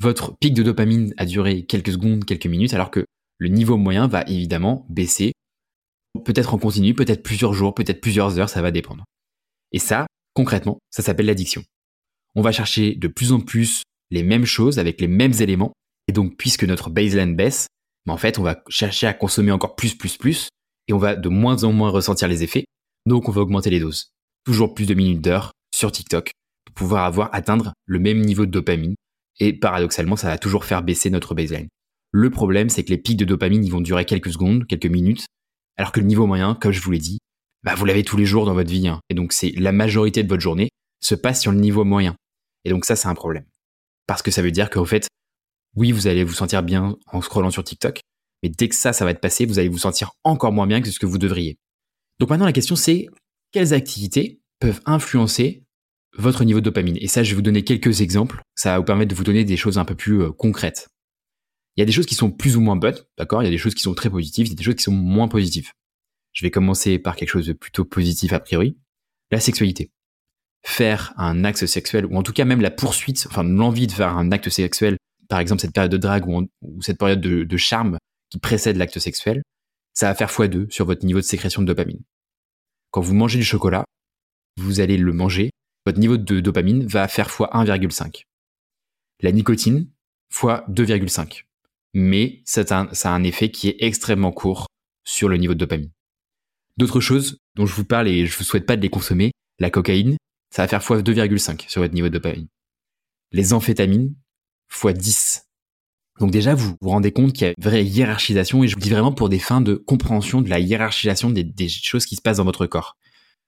Votre pic de dopamine a duré quelques secondes, quelques minutes, alors que le niveau moyen va évidemment baisser, peut-être en continu, peut-être plusieurs jours, peut-être plusieurs heures, ça va dépendre. Et ça, concrètement, ça s'appelle l'addiction. On va chercher de plus en plus les mêmes choses avec les mêmes éléments, et donc puisque notre baseline baisse, mais en fait on va chercher à consommer encore plus, plus, plus, et on va de moins en moins ressentir les effets, donc on va augmenter les doses. Toujours plus de minutes d'heures sur TikTok pour pouvoir avoir atteindre le même niveau de dopamine et paradoxalement, ça va toujours faire baisser notre baseline. Le problème, c'est que les pics de dopamine, ils vont durer quelques secondes, quelques minutes, alors que le niveau moyen, comme je vous l'ai dit, bah, vous l'avez tous les jours dans votre vie. Hein. Et donc, c'est la majorité de votre journée se passe sur le niveau moyen. Et donc, ça, c'est un problème. Parce que ça veut dire qu'au fait, oui, vous allez vous sentir bien en scrollant sur TikTok, mais dès que ça, ça va être passé, vous allez vous sentir encore moins bien que ce que vous devriez. Donc maintenant, la question, c'est quelles activités peuvent influencer votre niveau de dopamine? Et ça, je vais vous donner quelques exemples. Ça va vous permettre de vous donner des choses un peu plus euh, concrètes. Il y a des choses qui sont plus ou moins bonnes, d'accord? Il y a des choses qui sont très positives, il y a des choses qui sont moins positives. Je vais commencer par quelque chose de plutôt positif a priori. La sexualité. Faire un acte sexuel, ou en tout cas même la poursuite, enfin l'envie de faire un acte sexuel, par exemple cette période de drague ou, cette période de, charme qui précède l'acte sexuel, ça va faire x2 sur votre niveau de sécrétion de dopamine. Quand vous mangez du chocolat, vous allez le manger votre niveau de dopamine va faire x 1,5. La nicotine, fois 2,5. Mais ça a un effet qui est extrêmement court sur le niveau de dopamine. D'autres choses dont je vous parle et je ne vous souhaite pas de les consommer, la cocaïne, ça va faire x 2,5 sur votre niveau de dopamine. Les amphétamines, x 10. Donc déjà, vous vous rendez compte qu'il y a une vraie hiérarchisation, et je vous dis vraiment pour des fins de compréhension de la hiérarchisation des, choses qui se passent dans votre corps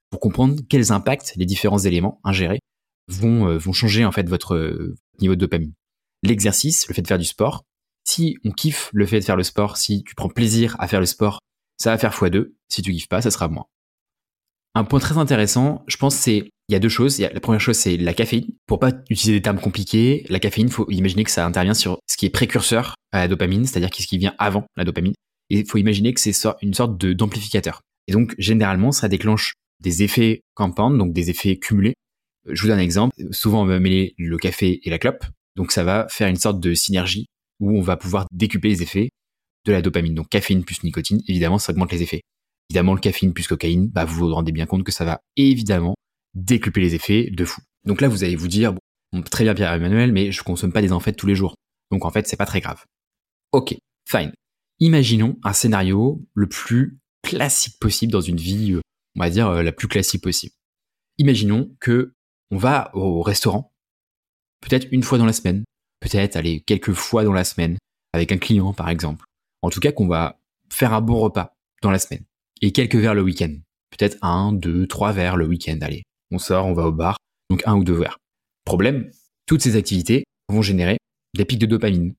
pour comprendre quels impacts les différents éléments ingérés vont, euh, vont changer en fait votre euh, niveau de dopamine. L'exercice, le fait de faire du sport, si on kiffe le fait de faire le sport, si tu prends plaisir à faire le sport, ça va faire x2. Si tu kiffes pas, ça sera moins. Un point très intéressant, je pense, c'est il y a deux choses. la première chose, c'est la caféine. Pour pas utiliser des termes compliqués, la caféine, faut imaginer que ça intervient sur ce qui est précurseur à la dopamine, c'est-à-dire ce qui vient avant la dopamine. Et il faut imaginer que c'est une sorte d'amplificateur. Et donc, généralement, ça déclenche des effets compound, donc des effets cumulés. Euh, je vous donne un exemple. Souvent, on va mêler le café et la clope. Donc, ça va faire une sorte de synergie où on va pouvoir décupler les effets de la dopamine. Donc, caféine plus nicotine, évidemment, ça augmente les effets. Évidemment, le caféine plus cocaïne, bah, vous vous rendez bien compte que ça va évidemment décupler les effets de fou. Donc là, vous allez vous dire, bon, très bien Pierre-Emmanuel, mais je consomme pas des amphètes tous les jours. Donc en fait, c'est pas très grave. Ok, fine. Imaginons un scénario le plus classique possible dans une vie euh, on va dire, euh, la plus classique possible. Imaginons que on va au restaurant, peut-être une fois dans la semaine, peut-être aller quelques fois dans la semaine, avec un client par exemple. En tout cas, qu'on va faire un bon repas dans la semaine. Et quelques verres le week-end. Peut-être un, deux, trois verres le week-end. Allez, on sort, on va au bar, donc un ou deux verres. Problème, toutes ces activités vont générer des pics de dopamine.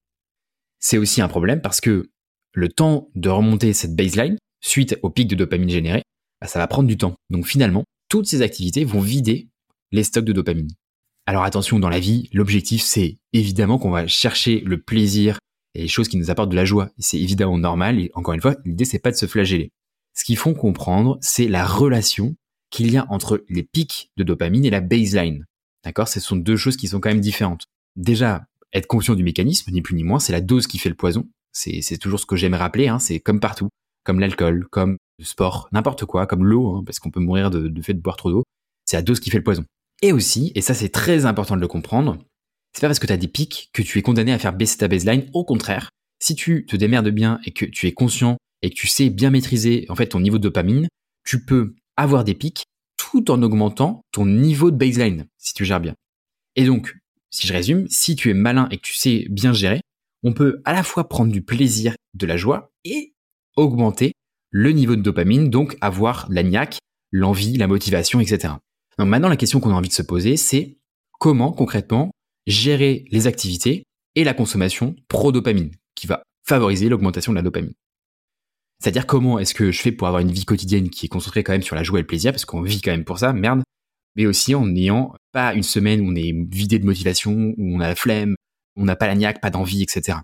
C'est aussi un problème parce que le temps de remonter cette baseline, suite au pic de dopamine généré, bah, ça va prendre du temps. Donc finalement, toutes ces activités vont vider les stocks de dopamine. Alors attention, dans la vie, l'objectif c'est évidemment qu'on va chercher le plaisir et les choses qui nous apportent de la joie. C'est évidemment normal et encore une fois, l'idée c'est pas de se flageller. Ce qu'il faut comprendre, c'est la relation qu'il y a entre les pics de dopamine et la baseline. D'accord? Ce sont deux choses qui sont quand même différentes. Déjà, être conscient du mécanisme, ni plus ni moins, c'est la dose qui fait le poison. C'est toujours ce que j'aime rappeler, hein, c'est comme partout, comme l'alcool, comme sport, n'importe quoi, comme l'eau, hein, parce qu'on peut mourir de, fait de boire trop d'eau. C'est la dose qui fait le poison. Et aussi, et ça c'est très important de le comprendre, c'est pas parce que tu as des pics que tu es condamné à faire baisser ta baseline. Au contraire, si tu te démerdes bien et que tu es conscient et que tu sais bien maîtriser en fait ton niveau de dopamine, tu peux avoir des pics tout en augmentant ton niveau de baseline si tu gères bien. Et donc, si je résume, si tu es malin et que tu sais bien gérer, on peut à la fois prendre du plaisir, de la joie et augmenter le niveau de dopamine, donc avoir la niaque, l'envie, la motivation, etc. Donc maintenant, la question qu'on a envie de se poser, c'est comment concrètement gérer les activités et la consommation pro-dopamine, qui va favoriser l'augmentation de la dopamine. C'est-à-dire comment est-ce que je fais pour avoir une vie quotidienne qui est concentrée quand même sur la joie et le plaisir, parce qu'on vit quand même pour ça, merde, mais aussi en n'ayant pas une semaine où on est vidé de motivation, où on a la flemme, où on n'a pas la niaque, pas d'envie, etc.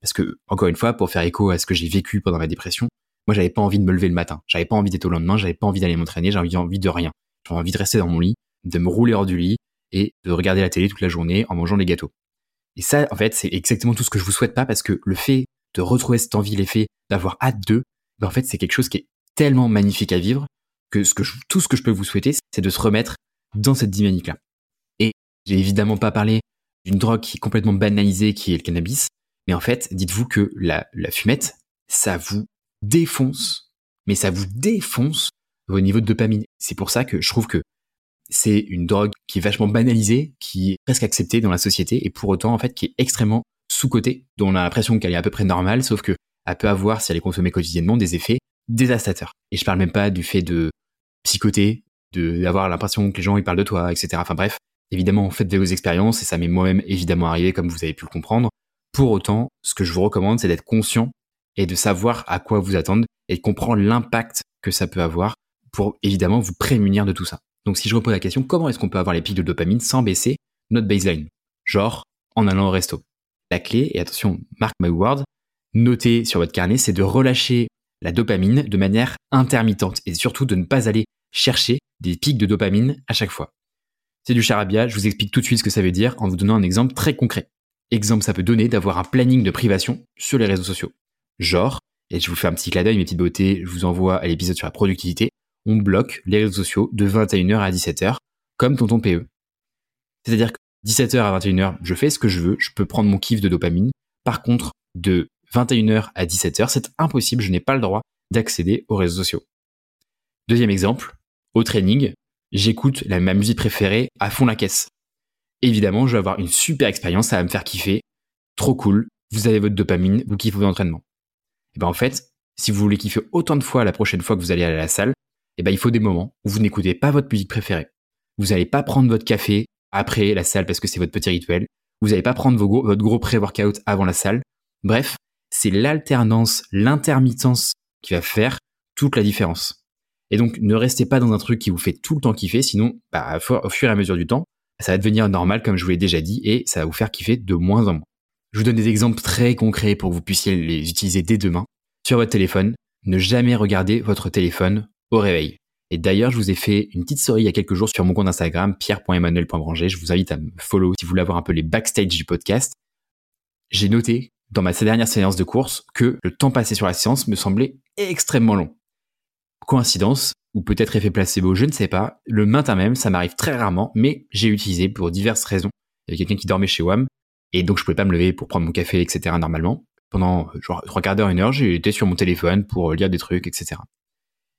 Parce que, encore une fois, pour faire écho à ce que j'ai vécu pendant ma dépression, moi j'avais pas envie de me lever le matin, j'avais pas envie d'être au lendemain, j'avais pas envie d'aller m'entraîner, j'avais envie de rien. J'avais envie de rester dans mon lit, de me rouler hors du lit et de regarder la télé toute la journée en mangeant des gâteaux. Et ça, en fait, c'est exactement tout ce que je vous souhaite pas parce que le fait de retrouver cette envie, l'effet d'avoir hâte d'eux, ben en fait, c'est quelque chose qui est tellement magnifique à vivre que, tout ce que je peux vous souhaiter, c'est de se remettre dans cette dynamique-là. Et j'ai évidemment pas parlé d'une drogue qui est complètement banalisée, qui est le cannabis, mais en fait, dites-vous que la, la fumette, ça vous défonce, mais ça vous défonce au niveau de dopamine. C'est pour ça que je trouve que c'est une drogue qui est vachement banalisée, qui est presque acceptée dans la société, et pour autant, en fait, qui est extrêmement sous-cotée, dont on a l'impression qu'elle est à peu près normale, sauf que peut avoir, si elle est consommée quotidiennement, des effets dévastateurs. Et je parle même pas du fait de psychoter, d'avoir l'impression que les gens ils parlent de toi, etc. Enfin bref, évidemment, faites vos expériences, et ça m'est moi-même évidemment arrivé, comme vous avez pu le comprendre. Pour autant, ce que je vous recommande, c'est d'être conscient et de savoir à quoi vous attendre et de comprendre l'impact que ça peut avoir pour évidemment vous prémunir de tout ça. Donc si je repose la question, comment est-ce qu'on peut avoir les pics de dopamine sans baisser notre baseline? Genre en allant au resto. La clé, et attention, mark my word, notez sur votre carnet, c'est de relâcher la dopamine de manière intermittente et surtout de ne pas aller chercher des pics de dopamine à chaque fois. C'est du charabia, je vous explique tout de suite ce que ça veut dire en vous donnant un exemple très concret. Exemple, ça peut donner d'avoir un planning de privation sur les réseaux sociaux. Genre, et je vous fais un petit clin mes petites beautés, je vous envoie à l'épisode sur la productivité, on bloque les réseaux sociaux de 21h à 17h, comme tonton PE. C'est-à-dire que 17h à 21h, je fais ce que je veux, je peux prendre mon kiff de dopamine. Par contre, de 21h à 17h, c'est impossible, je n'ai pas le droit d'accéder aux réseaux sociaux. Deuxième exemple, au training, j'écoute ma musique préférée à fond la caisse. Évidemment, je vais avoir une super expérience, ça va me faire kiffer. Trop cool, vous avez votre dopamine, vous kiffez votre entraînement. Et ben en fait, si vous voulez kiffer autant de fois la prochaine fois que vous allez aller à la salle, eh ben, il faut des moments où vous n'écoutez pas votre musique préférée. Vous n'allez pas prendre votre café après la salle parce que c'est votre petit rituel. Vous n'allez pas prendre votre gros pré-workout avant la salle. Bref, c'est l'alternance, l'intermittence qui va faire toute la différence. Et donc, ne restez pas dans un truc qui vous fait tout le temps kiffer, sinon, bah, au fur et à mesure du temps, ça va devenir normal, comme je vous l'ai déjà dit, et ça va vous faire kiffer de moins en moins. Je vous donne des exemples très concrets pour que vous puissiez les utiliser dès demain. Sur votre téléphone, ne jamais regarder votre téléphone au réveil. Et d'ailleurs, je vous ai fait une petite story il y a quelques jours sur mon compte Instagram, pierre.emmanuel.branger. Je vous invite à me follow si vous voulez avoir un peu les backstage du podcast. J'ai noté dans ma dernière séance de course que le temps passé sur la séance me semblait extrêmement long. Coïncidence, ou peut-être effet placebo, je ne sais pas. Le matin même, ça m'arrive très rarement, mais j'ai utilisé pour diverses raisons. Il y avait quelqu'un qui dormait chez WAM, et donc je pouvais pas me lever pour prendre mon café, etc. normalement. Pendant genre trois quarts d'heure, une heure, été sur mon téléphone pour lire des trucs, etc.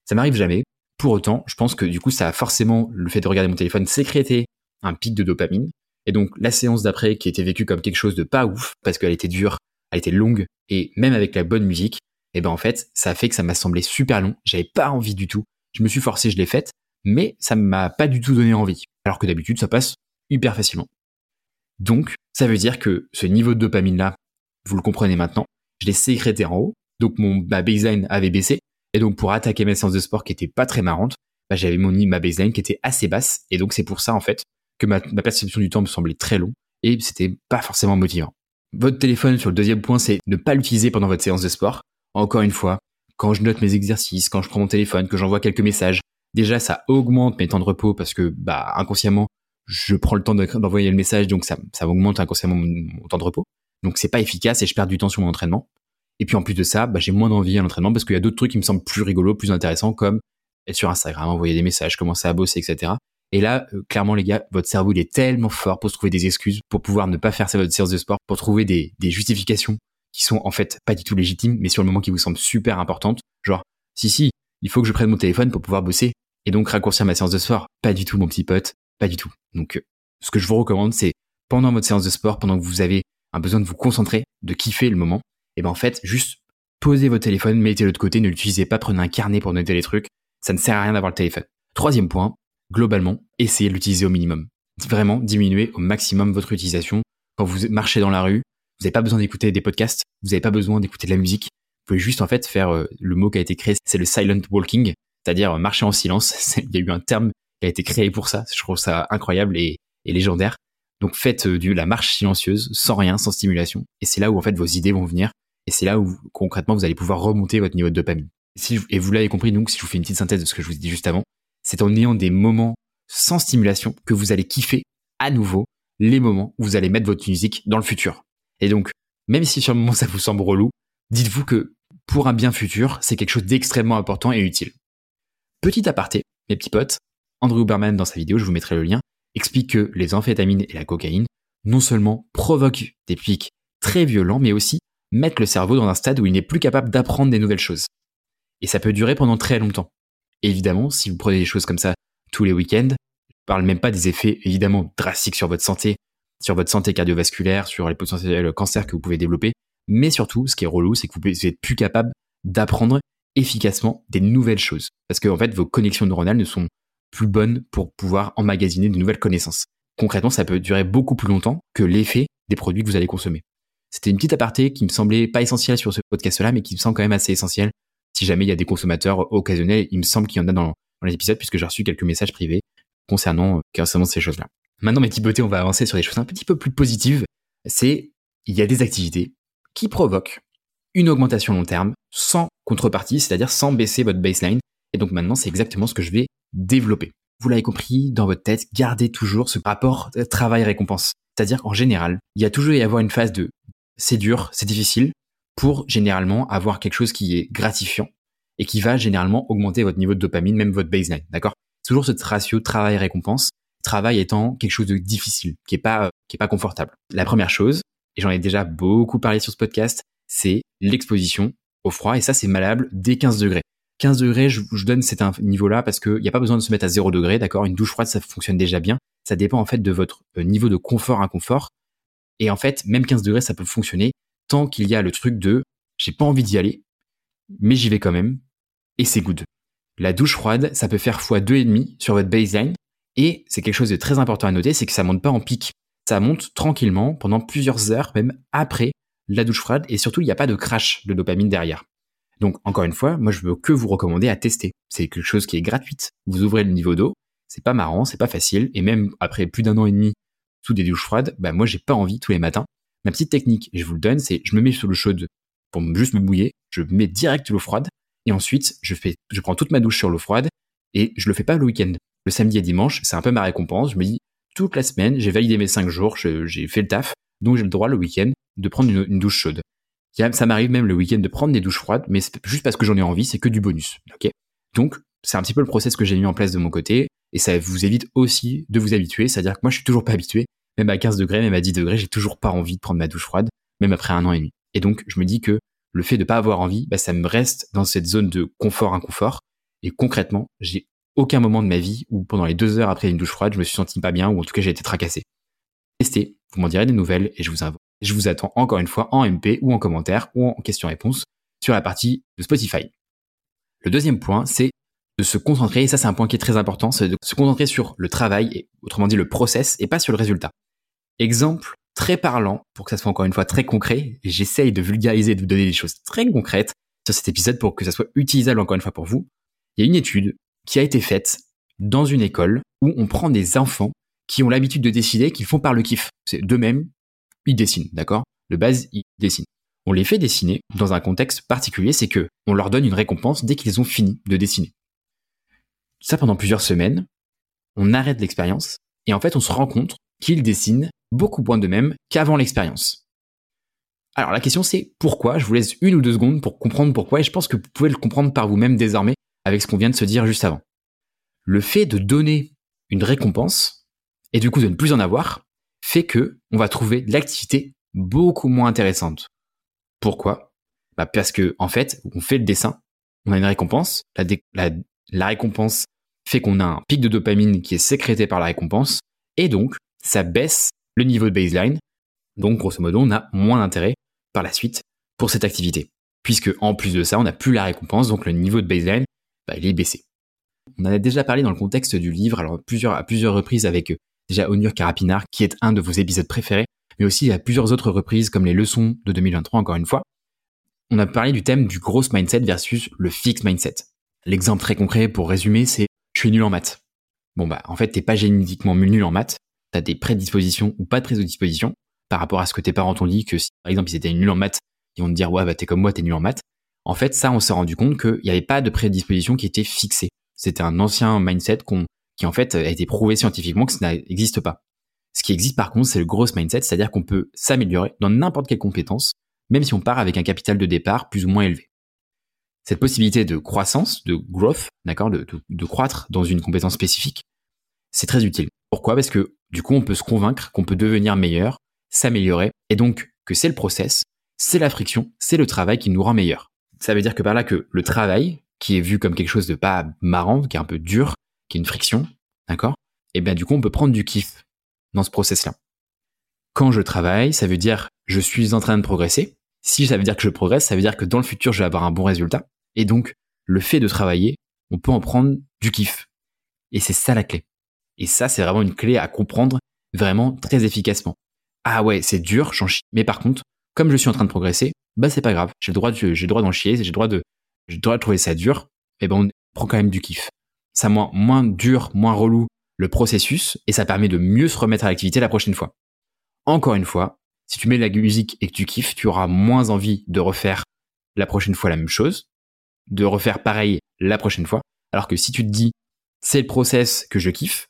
Ça m'arrive jamais. Pour autant, je pense que du coup, ça a forcément, le fait de regarder mon téléphone, sécrété un pic de dopamine. Et donc, la séance d'après, qui était vécue comme quelque chose de pas ouf, parce qu'elle était dure, elle était longue, et même avec la bonne musique, et eh ben en fait, ça a fait que ça m'a semblé super long. J'avais pas envie du tout. Je me suis forcé, je l'ai faite, mais ça m'a pas du tout donné envie. Alors que d'habitude, ça passe hyper facilement. Donc, ça veut dire que ce niveau de dopamine là, vous le comprenez maintenant, je l'ai sécrété en haut. Donc mon ma baseline avait baissé, et donc pour attaquer mes séances de sport qui étaient pas très marrantes, bah, j'avais mon ma baseline qui était assez basse. Et donc c'est pour ça en fait que ma, perception du temps me semblait très long et c'était pas forcément motivant. Votre téléphone sur le deuxième point, c'est ne pas l'utiliser pendant votre séance de sport. Encore une fois, quand je note mes exercices, quand je prends mon téléphone, que j'envoie quelques messages, déjà ça augmente mes temps de repos parce que bah inconsciemment je prends le temps d'envoyer le message donc ça, augmente inconsciemment mon, temps de repos. Donc c'est pas efficace et je perds du temps sur mon entraînement. Et puis en plus de ça, bah, j'ai moins d'envie à l'entraînement parce qu'il y a d'autres trucs qui me semblent plus rigolos, plus intéressants, comme être sur Instagram, envoyer des messages, commencer à bosser, etc. Et là, euh, clairement, les gars, votre cerveau, il est tellement fort pour se trouver des excuses, pour pouvoir ne pas faire votre séance de sport, pour trouver des, justifications qui sont en fait pas du tout légitimes, mais sur le moment qui vous semblent super importantes. Genre, si, si, il faut que je prenne mon téléphone pour pouvoir bosser et donc raccourcir ma séance de sport. Pas du tout, mon petit pote, pas du tout. Donc, euh, ce que je vous recommande, c'est pendant votre séance de sport, pendant que vous avez un besoin de vous concentrer, de kiffer le moment, et ben en fait, juste posez votre téléphone, mettez-le de côté, ne l'utilisez pas, prenez un carnet pour noter les trucs. Ça ne sert à rien d'avoir le téléphone. Troisième point, globalement, essayez de l'utiliser au minimum. vraiment diminuer au maximum votre utilisation. Quand vous marchez dans la rue, vous n'avez pas besoin d'écouter des podcasts, vous n'avez pas besoin d'écouter de la musique. Vous pouvez juste en fait faire euh, le mot qui a été créé, c'est le silent walking, c'est-à-dire marcher en silence. [LAUGHS] Il y a eu un terme qui a été créé pour ça. Je trouve ça incroyable et, légendaire. Donc faites euh, du la marche silencieuse, sans rien, sans stimulation. Et c'est là où en fait vos idées vont venir. Et c'est là où concrètement vous allez pouvoir remonter votre niveau de dopamine. Si, et vous l'avez compris, donc si je vous fais une petite synthèse de ce que je vous ai dit juste avant, c'est en ayant des moments sans stimulation que vous allez kiffer à nouveau les moments où vous allez mettre votre musique dans le futur. Et donc, même si sur le moment [LAUGHS] ça vous semble relou, dites-vous que pour un bien futur, c'est quelque chose d'extrêmement important et utile. Petit aparté, mes petits potes, Andrew Huberman dans sa vidéo, je vous mettrai le lien, explique que les amphétamines et la cocaïne non seulement provoquent des pics très violents, mais aussi mettent le cerveau dans un stade où il n'est plus capable d'apprendre des nouvelles choses. Et ça peut durer pendant très longtemps. Évidemment, si vous prenez des choses comme ça tous les week-ends, je parle même pas des effets évidemment drastiques sur votre santé, sur votre santé cardiovasculaire, sur les potentiels cancers que vous pouvez développer, mais surtout, ce qui est relou, c'est que vous êtes plus capable d'apprendre efficacement des nouvelles choses. Parce que, fait, vos connexions neuronales ne sont plus bonnes pour pouvoir emmagasiner de nouvelles connaissances. Concrètement, ça peut durer beaucoup plus longtemps que l'effet des produits que vous allez consommer. C'était une petite aparté qui me semblait pas essentielle sur ce podcast-là, mais qui me semble quand même assez essentielle si jamais il y a des consommateurs occasionnels. Il me semble qu'il y en a dans, les épisodes puisque j'ai reçu quelques messages privés concernant, euh, ces choses-là. Maintenant, mes petits beautés, on va avancer sur des choses un petit peu plus positives. C'est, il y a des activités qui provoquent une augmentation long terme sans contrepartie, c'est-à-dire sans baisser votre baseline. Et donc maintenant, c'est exactement ce que je vais développer. Vous l'avez compris, dans votre tête, gardez toujours ce rapport travail-récompense. C'est-à-dire qu'en général, il y a toujours y avoir une phase de c'est dur, c'est difficile, pour généralement avoir quelque chose qui est gratifiant et qui va généralement augmenter votre niveau de dopamine, même votre baseline, d'accord? Toujours ce ratio travail-récompense, travail étant quelque chose de difficile, qui est pas qui est pas confortable. La première chose, et j'en ai déjà beaucoup parlé sur ce podcast, c'est l'exposition au froid et ça c'est malable dès 15 degrés. 15 degrés, je, je donne cet niveau-là parce qu'il n'y a pas besoin de se mettre à 0 degré, d'accord? Une douche froide, ça fonctionne déjà bien. Ça dépend en fait de votre euh, niveau de confort-inconfort. Et en fait, même 15 degrés, ça peut fonctionner tant qu'il y a le truc de j'ai pas envie d'y aller, mais j'y vais quand même, et c'est good. La douche froide, ça peut faire x2,5 sur votre baseline, et c'est quelque chose de très important à noter, c'est que ça monte pas en pic. Ça monte tranquillement pendant plusieurs heures, même après la douche froide, et surtout, il n'y a pas de crash de dopamine derrière. Donc, encore une fois, moi, je veux que vous recommander à tester. C'est quelque chose qui est gratuite. Vous ouvrez le niveau d'eau, c'est pas marrant, c'est pas facile, et même après plus d'un an et demi sous des douches froides, bah, moi, j'ai pas envie tous les matins. Ma petite technique, je vous le donne, c'est je me mets sur l'eau chaude pour juste me mouiller, je mets direct l'eau froide, et ensuite, je prends toute ma douche sur l'eau froide, et je le fais pas le week-end. Le samedi et dimanche, c'est un peu ma récompense. Je me dis, toute la semaine, j'ai validé mes 5 jours, j'ai fait le taf, donc j'ai le droit le week-end de prendre une, douche chaude. Ça m'arrive même le week-end de prendre des douches froides, mais juste parce que j'en ai envie, c'est que du bonus. donc, c'est un petit peu le process que j'ai mis en place de mon côté, et ça vous évite aussi de vous habituer, c'est-à-dire que moi je suis toujours pas habitué, même à 15 degrés, même à 10 degrés, j'ai toujours pas envie de prendre ma douche froide, même après un an et demi. Et donc, je me dis que le fait de pas avoir envie, bah, ça me reste dans cette zone de confort-inconfort. Et concrètement, j'ai aucun moment de ma vie où pendant les deux heures après une douche froide, je me suis senti pas bien ou en tout cas j'ai été tracassé. Testez, vous m'en direz des nouvelles et je vous, je vous attends encore une fois en MP ou en commentaire ou en question-réponse sur la partie de Spotify. Le deuxième point, c'est de se concentrer, et ça c'est un point qui est très important, c'est de se concentrer sur le travail, et autrement dit le process, et pas sur le résultat. Exemple très parlant, pour que ça soit encore une fois très concret, et j'essaye de vulgariser, de vous donner des choses très concrètes sur cet épisode pour que ça soit utilisable encore une fois pour vous. Il y a une étude qui a été faite dans une école où on prend des enfants qui ont l'habitude de décider, qu'ils font par le kiff. C'est d'eux-mêmes, ils dessinent, d'accord? De base, ils dessinent. On les fait dessiner dans un contexte particulier, c'est que on leur donne une récompense dès qu'ils ont fini de dessiner. Ça pendant plusieurs semaines, on arrête l'expérience et en fait on se rend compte qu'ils dessinent beaucoup moins de même qu'avant l'expérience. Alors la question c'est pourquoi? Je vous laisse une ou deux secondes pour comprendre pourquoi et je pense que vous pouvez le comprendre par vous-même désormais avec ce qu'on vient de se dire juste avant. Le fait de donner une récompense et du coup de ne plus en avoir fait que on va trouver l'activité beaucoup moins intéressante. Pourquoi? Bah Parce que en fait, on fait le dessin, on a une récompense, la récompense fait qu'on a un pic de dopamine qui est sécrété par la récompense et donc ça baisse le niveau de baseline. Donc, grosso modo, on a moins d'intérêt par la suite pour cette activité. Puisque, en plus de ça, on n'a plus la récompense, donc le niveau de baseline, bah, il est baissé. On en a déjà parlé dans le contexte du livre, alors à plusieurs reprises avec euh, déjà Onur Karapinar, qui est un de vos épisodes préférés, mais aussi à plusieurs autres reprises comme les leçons de 2023 encore une fois. On a parlé du thème du gros mindset versus le fixed mindset. L'exemple très concret pour résumer, c'est je suis nul en maths. Bon bah en fait t'es pas génétiquement nul en maths, t'as des prédispositions ou pas de prédispositions par rapport à ce que tes parents t'ont dit que si par exemple ils étaient nuls en maths, ils vont te dire ouais bah t'es comme moi t'es nul en maths. En fait ça on s'est rendu compte qu'il n'y avait pas de prédisposition qui était fixée. C'était un ancien mindset qui en fait a été prouvé scientifiquement que ça n'existe pas. Ce qui existe par contre, c'est le growth mindset, c'est-à-dire qu'on peut s'améliorer dans n'importe quelle compétence, même si on part avec un capital de départ plus ou moins élevé. Cette possibilité de croissance, de growth, d'accord, de, de, croître dans une compétence spécifique, c'est très utile. Pourquoi? Parce que du coup, on peut se convaincre qu'on peut devenir meilleur, s'améliorer, et donc que c'est le process, c'est la friction, c'est le travail qui nous rend meilleur. Ça veut dire que par là que le travail, qui est vu comme quelque chose de pas marrant, qui est un peu dur, qui est une friction, d'accord Et bien du coup, on peut prendre du kiff dans ce process-là. Quand je travaille, ça veut dire je suis en train de progresser. Si ça veut dire que je progresse, ça veut dire que dans le futur, je vais avoir un bon résultat. Et donc, le fait de travailler, on peut en prendre du kiff. Et c'est ça la clé. Et ça, c'est vraiment une clé à comprendre vraiment très efficacement. Ah ouais, c'est dur, j'en chie. Mais par contre, comme je suis en train de progresser, bah c'est pas grave. J'ai le droit, j'ai le droit d'en chier, j'ai le droit de, j'ai le droit de trouver ça dur. Et ben on prend quand même du kiff. Ça moins, moins dur, moins relou le processus et ça permet de mieux se remettre à l'activité la prochaine fois. Encore une fois, si tu mets de la musique et que tu kiffes, tu auras moins envie de refaire la prochaine fois la même chose, de refaire pareil la prochaine fois. Alors que si tu te dis, c'est le process que je kiffe,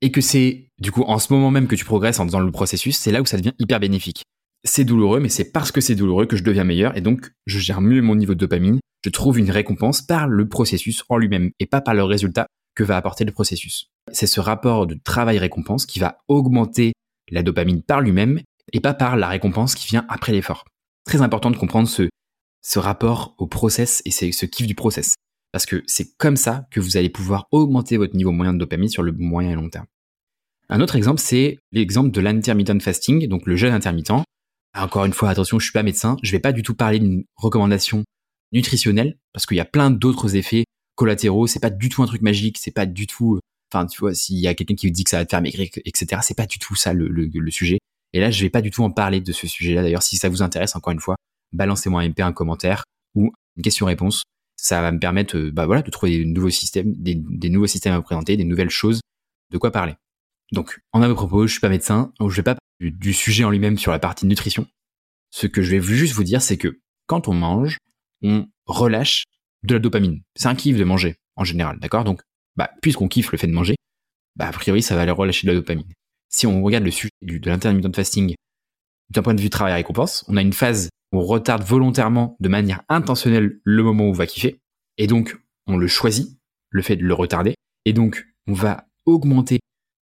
et que c'est du coup en ce moment même que tu progresses en faisant le processus, c'est là où ça devient hyper bénéfique. C'est douloureux, mais c'est parce que c'est douloureux que je deviens meilleur et donc je gère mieux mon niveau de dopamine. Je trouve une récompense par le processus en lui-même et pas par le résultat que va apporter le processus. C'est ce rapport de travail-récompense qui va augmenter la dopamine par lui-même et pas par la récompense qui vient après l'effort. Très important de comprendre ce, ce rapport au process et ce kiff du process. Parce que c'est comme ça que vous allez pouvoir augmenter votre niveau moyen de dopamine sur le moyen et long terme. Un autre exemple, c'est l'exemple de l'intermittent fasting, donc le jeûne intermittent. Encore une fois, attention, je suis pas médecin, je vais pas du tout parler d'une recommandation nutritionnelle, parce qu'il y a plein d'autres effets collatéraux, c'est pas du tout un truc magique, c'est pas du tout, enfin, tu vois, s'il y a quelqu'un qui vous dit que ça va te faire maigrir, etc., c'est pas du tout ça le, le, sujet. Et là, je vais pas du tout en parler de ce sujet-là. D'ailleurs, si ça vous intéresse, encore une fois, balancez-moi un MP, un commentaire ou une question-réponse. Ça va me permettre, euh, bah voilà, de trouver des nouveaux systèmes, des, nouveaux systèmes à présenter, des nouvelles choses, de quoi parler. Donc, en vos propos, je suis pas médecin, donc je vais pas parler du sujet en lui-même sur la partie nutrition. Ce que je vais juste vous dire, c'est que quand on mange, on relâche de la dopamine. C'est un kiff de manger, en général, d'accord? Donc, bah, puisqu'on kiffe le fait de manger, bah, a priori, ça va aller relâcher de la dopamine. Si on regarde le sujet de l'intermittent fasting d'un point de vue travail récompense, on a une phase on retarde volontairement de manière intentionnelle le moment où on va kiffer, et donc on le choisit, le fait de le retarder, et donc on va augmenter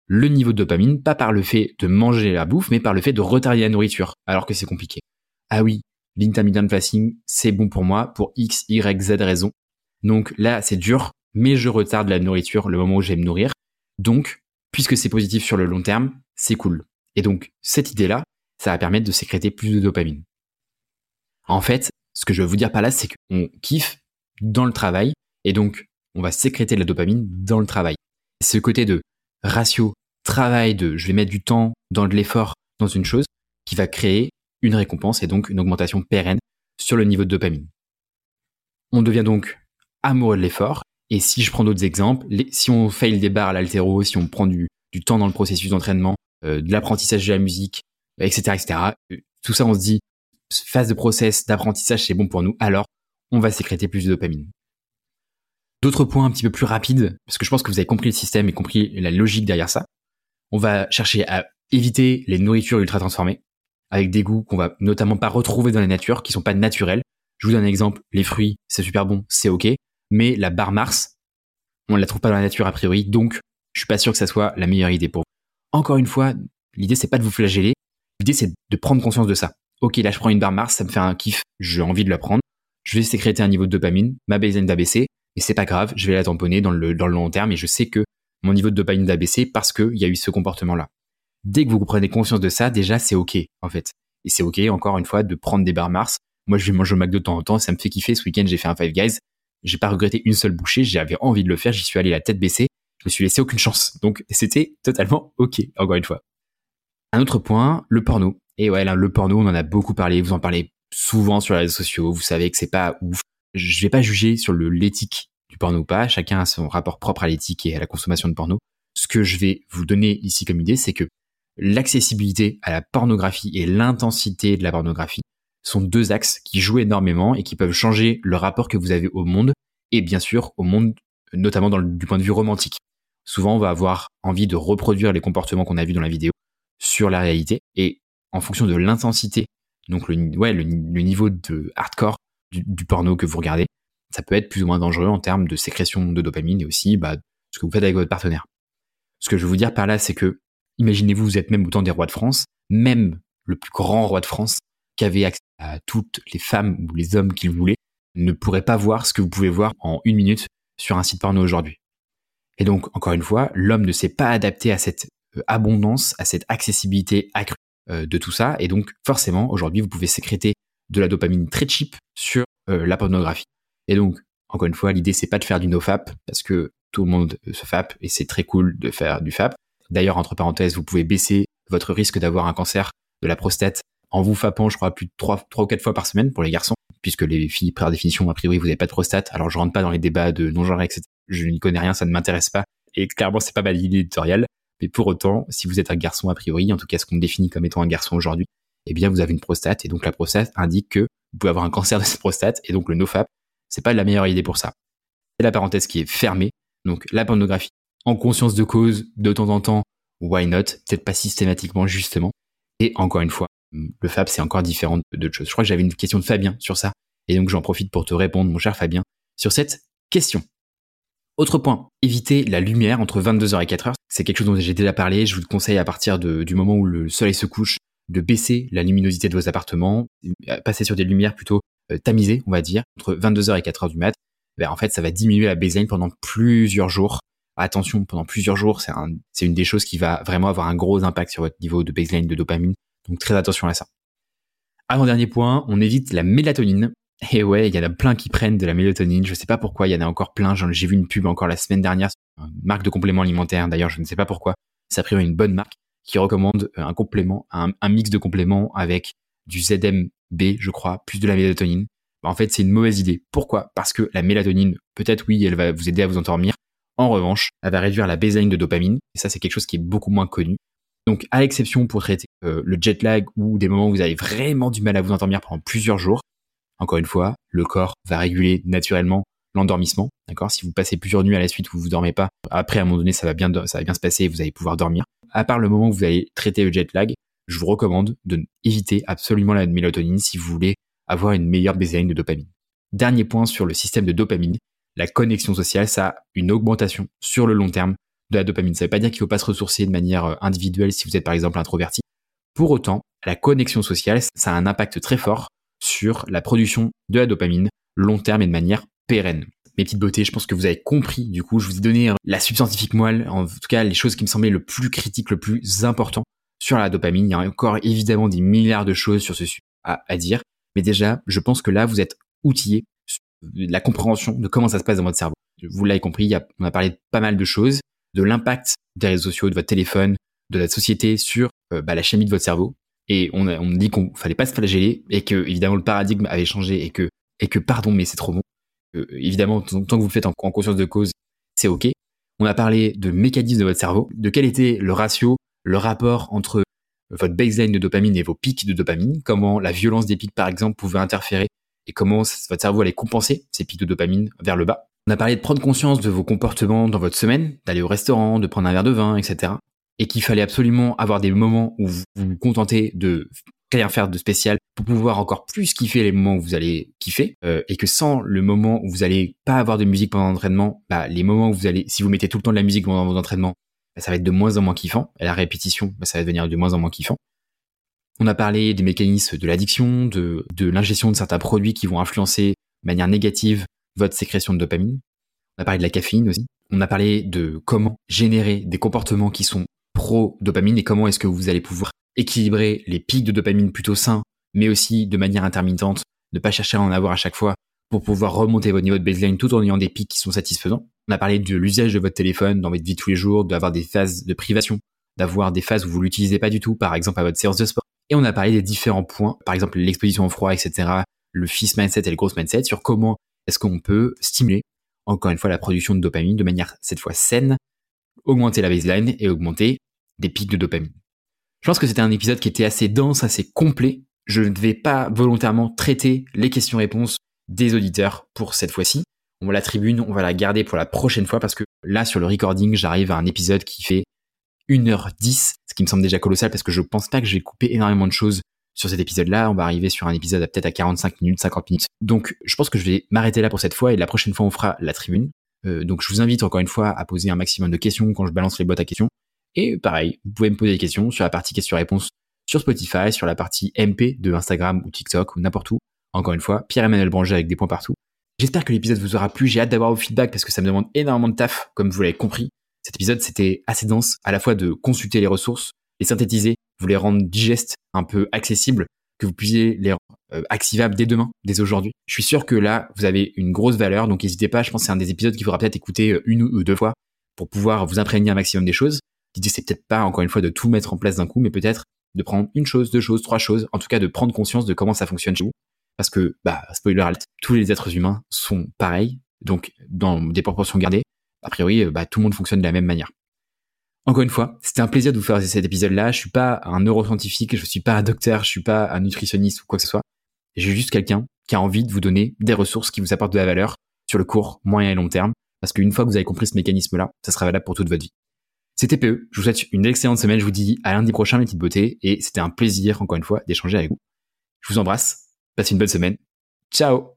le niveau de dopamine, pas par le fait de manger la bouffe, mais par le fait de retarder la nourriture, alors que c'est compliqué. Ah oui, l'intermittent fasting, c'est bon pour moi pour X, Y, Z raisons. Donc là, c'est dur, mais je retarde la nourriture le moment où je vais me nourrir. Donc, puisque c'est positif sur le long terme, c'est cool. Et donc, cette idée-là, ça va permettre de sécréter plus de dopamine. En fait, ce que je veux vous dire par là, c'est qu'on kiffe dans le travail, et donc, on va sécréter de la dopamine dans le travail. Ce côté de ratio travail de je vais mettre du temps dans de l'effort dans une chose qui va créer une récompense et donc une augmentation pérenne sur le niveau de dopamine. On devient donc amoureux de l'effort. Et si je prends d'autres exemples, si on fail des barres à l'altéro, si on prend du, temps dans le processus d'entraînement, euh, de l'apprentissage de la musique, etc., etc., euh, tout ça, on se dit, phase de process d'apprentissage, c'est bon pour nous, alors on va sécréter plus de dopamine. D'autres points un petit peu plus rapides, parce que je pense que vous avez compris le système et compris la logique derrière ça. On va chercher à éviter les nourritures ultra transformées avec des goûts qu'on va notamment pas retrouver dans la nature, qui sont pas naturels. Je vous donne un exemple, les fruits, c'est super bon, c'est ok, mais la barre Mars, on ne la trouve pas dans la nature a priori, donc je suis pas sûr que ça soit la meilleure idée pour vous. Encore une fois, l'idée c'est pas de vous flageller, l'idée c'est de prendre conscience de ça. Ok, là je prends une barre Mars, ça me fait un kiff, j'ai envie de la prendre, je vais sécréter un niveau de dopamine, ma baseline baisser, et c'est pas grave, je vais la tamponner dans le, dans le long terme et je sais que mon niveau de dopamine va baisser parce qu'il y a eu ce comportement-là dès que vous prenez conscience de ça, déjà, c'est OK, en fait. Et c'est OK, encore une fois, de prendre des barres Mars. Moi, je vais manger au McDo de temps en temps, ça me fait kiffer. Ce week-end, j'ai fait un Five Guys. J'ai pas regretté une seule bouchée, j'avais envie de le faire, j'y suis allé la tête baissée. Je me suis laissé aucune chance. Donc c'était totalement ok, encore une fois. Un autre point, le porno. Et ouais, le porno, on en a beaucoup parlé, vous en parlez souvent sur les réseaux sociaux, vous savez que c'est pas ouf. Je vais pas juger sur l'éthique du porno ou pas, chacun a son rapport propre à l'éthique et à la consommation de porno. Ce que je vais vous donner ici comme idée, c'est que l'accessibilité à la pornographie et l'intensité de la pornographie sont deux axes qui jouent énormément et qui peuvent changer le rapport que vous avez au monde et bien sûr au monde, notamment du point de vue romantique. Souvent, on va avoir envie de reproduire les comportements qu'on a vus dans la vidéo sur la réalité et en fonction de l'intensité, donc le, niveau de hardcore du, porno que vous regardez, ça peut être plus ou moins dangereux en termes de sécrétion de dopamine et aussi bah, ce que vous faites avec votre partenaire. Ce que je veux vous dire par là, c'est que imaginez-vous, vous êtes même autant des rois de France, même le plus grand roi de France qui avait accès à toutes les femmes ou les hommes qu'il voulait, ne pourrait pas voir ce que vous pouvez voir en une minute sur un site porno aujourd'hui. Et donc, encore une fois, l'homme ne s'est pas adapté à cette euh, abondance, à cette accessibilité accrue de tout ça. Et donc, forcément, aujourd'hui, vous pouvez sécréter de la dopamine très cheap sur euh, la pornographie. Et donc, encore une fois, l'idée, c'est pas de faire du nofap, parce que tout le monde se fap, et c'est très cool de faire du fap. D'ailleurs, entre parenthèses, vous pouvez baisser votre risque d'avoir un cancer de la prostate en vous fapant, je crois, plus de 3, 3 ou 4 fois par semaine pour les garçons, puisque les filles, par définition, a priori, vous n'avez pas de prostate. Alors, je rentre pas dans les débats de non-genre, etc. Je n'y connais rien, ça ne m'intéresse pas. Et clairement, c'est pas ma ligne éditoriale. Mais pour autant, si vous êtes un garçon a priori, en tout cas ce qu'on définit comme étant un garçon aujourd'hui, eh bien vous avez une prostate et donc la prostate indique que vous pouvez avoir un cancer de cette prostate et donc le nofap, c'est pas la meilleure idée pour ça. C'est la parenthèse qui est fermée. Donc la pornographie en conscience de cause de temps en temps, why not? Peut-être pas systématiquement justement. Et encore une fois, le FAP c'est encore différent d'autres choses. Je crois que j'avais une question de Fabien sur ça et donc j'en profite pour te répondre mon cher Fabien sur cette question. Autre point, éviter la lumière entre 22h et 4h. C'est quelque chose dont j'ai déjà parlé. Je vous conseille à partir du moment où le soleil se couche de baisser la luminosité de vos appartements, euh, passer sur des lumières plutôt euh, tamisées, on va dire, entre 22h et 4h du mat. Ben, en fait, ça va diminuer la baseline pendant plusieurs jours. Attention, pendant plusieurs jours, c'est une des choses qui va vraiment avoir un gros impact sur votre niveau de baseline de dopamine. Donc très attention à ça. Avant-dernier point, on évite la mélatonine. Et ouais, il y en a plein qui prennent de la mélatonine. Je sais pas pourquoi, il y en a encore plein. J'ai vu une pub encore la semaine dernière marque de compléments alimentaires. D'ailleurs, je ne sais pas pourquoi. C'est a priori une bonne marque qui recommande euh, un complément, un, mix de compléments avec du ZMB, je crois, plus de la mélatonine. Bah, en fait, c'est une mauvaise idée. Pourquoi? Parce que la mélatonine, peut-être oui, elle va vous aider à vous endormir. En revanche, elle va réduire la baseline de dopamine. Et ça, c'est quelque chose qui est beaucoup moins connu. Donc, à l'exception pour traiter euh, le jet lag ou des moments où vous avez vraiment du mal à vous endormir pendant plusieurs jours, encore une fois, le corps va réguler naturellement l'endormissement. D'accord? Si vous passez plusieurs nuits à la suite où vous dormez pas, après à un moment donné ça va bien ça va se passer et vous allez pouvoir dormir. À part le moment où vous allez traiter le jet lag, je vous recommande de éviter absolument la mélatonine si vous voulez avoir une meilleure baseline de dopamine. Dernier point sur le système de dopamine, la connexion sociale, ça a une augmentation sur le long terme de la dopamine. Ça veut pas dire qu'il faut pas se ressourcer de manière euh, individuelle si vous êtes par exemple introverti. Pour autant, la connexion sociale, ça a un impact très fort sur la production de la dopamine long terme et de manière pérenne. Mes petites beautés, je pense que vous avez compris. Du coup, je vous ai donné euh, la subscientifique moelle, en tout cas les choses qui me semblaient le plus critique, le plus important sur la dopamine. Il y a encore évidemment des milliards de choses sur ce sujet à, dire. Mais déjà, je pense que là, vous êtes outillé la compréhension de comment ça se passe dans votre cerveau. Vous l'avez compris, on a parlé de pas mal de choses, de l'impact des réseaux sociaux, de votre téléphone, de la société sur euh, bah, la chimie de votre cerveau et on, a, on dit qu'on fallait pas se flageller et que évidemment le paradigme avait changé et que et que pardon mais c'est trop bon. Euh, évidemment tant que vous le faites en, conscience de cause, c'est ok. On a parlé de mécanisme de votre cerveau, de quel était le ratio, le rapport entre votre baseline de dopamine et vos pics de dopamine, comment la violence des pics par exemple pouvait interférer et comment votre cerveau allait compenser ces pics de dopamine vers le bas? On a parlé de prendre conscience de vos comportements dans votre semaine, d'aller au restaurant, de prendre un verre de vin, etc et qu'il fallait absolument avoir des moments où vous vous contentez de rien faire de spécial pour pouvoir encore plus kiffer les moments où vous allez kiffer euh, et que sans le moment où vous allez pas avoir de musique pendant l'entraînement, bah, les moments où vous allez, si vous mettez tout le temps de la musique pendant vos entraînements, bah, ça va être de moins en moins kiffant et la répétition, bah, ça va devenir de moins en moins kiffant. On a parlé des mécanismes de l'addiction, de, de l'ingestion de certains produits qui vont influencer de manière négative votre sécrétion de dopamine. On a parlé de la caféine aussi. On a parlé de comment générer des comportements qui sont pro-dopamine et comment est-ce que vous allez pouvoir équilibrer les pics de dopamine plutôt sains, mais aussi de manière intermittente, ne pas chercher à en avoir à chaque fois pour pouvoir remonter votre niveau de baseline tout en ayant des pics qui sont satisfaisants. On a parlé de l'usage de votre téléphone dans votre vie de tous les jours, d'avoir des phases de privation, d'avoir des phases où vous l'utilisez pas du tout, par exemple à votre séance de sport. Et on a parlé des différents points, par exemple l'exposition au froid, etc., le fist mindset et le growth mindset, sur comment est-ce qu'on peut stimuler, encore une fois, la production de dopamine de manière cette fois saine, augmenter la baseline et augmenter des pics de dopamine. Je pense que c'était un épisode qui était assez dense, assez complet. Je ne vais pas volontairement traiter les questions-réponses des auditeurs pour cette fois-ci. On la tribune, on va la garder pour la prochaine fois parce que là, sur le recording, j'arrive à un épisode qui fait 1h10, ce qui me semble déjà colossal parce que je pense pas que j'ai coupé énormément de choses sur cet épisode-là. On va arriver sur un épisode à peut-être à 45 minutes, 50 minutes. Donc, je pense que je vais m'arrêter là pour cette fois et la prochaine fois, on fera la tribune. Euh, donc, je vous invite encore une fois à poser un maximum de questions quand je balance les boîtes à questions. Et pareil, vous pouvez me poser des questions sur la partie questions-réponses sur Spotify, sur la partie MP de Instagram ou TikTok ou n'importe où. Encore une fois, Pierre-Emmanuel Branger avec des points partout. J'espère que l'épisode vous aura plu. J'ai hâte d'avoir vos feedbacks parce que ça me demande énormément de taf, comme vous l'avez compris. Cet épisode, c'était assez dense, à la fois de consulter les ressources, les synthétiser, vous les rendre digestes, un peu accessibles, que vous puissiez les euh, activables dès dès, dès aujourd'hui. Je suis sûr que là, vous avez une grosse valeur, donc n'hésitez pas. Je pense que c'est un des épisodes qu'il faudra peut-être écouter euh, une ou deux fois pour pouvoir vous imprégner un maximum des choses. L'idée, c'est peut-être pas, encore une fois, de tout mettre en place d'un coup, mais peut-être de prendre une chose, deux choses, trois choses, en tout cas de prendre conscience de comment ça fonctionne chez vous. Parce que, bah, spoiler alert, tous les êtres humains sont pareils, donc dans des proportions gardées, a priori, euh, bah, tout le monde fonctionne de la même manière. Encore une fois, c'était un plaisir de vous faire cet épisode-là. Je suis pas un neuroscientifique, je suis pas un docteur, je suis pas un nutritionniste ou quoi que ce soit. J'ai juste quelqu'un qui a envie de vous donner des ressources qui vous apportent de la valeur sur le court, moyen et long terme. Parce qu'une fois que vous avez compris ce mécanisme-là, ça sera valable pour toute votre vie. C'était PE. Je vous souhaite une excellente semaine. Je vous dis à lundi prochain, mes petites beautés. Et c'était un plaisir, encore une fois, d'échanger avec vous. Je vous embrasse. Passez une bonne semaine. Ciao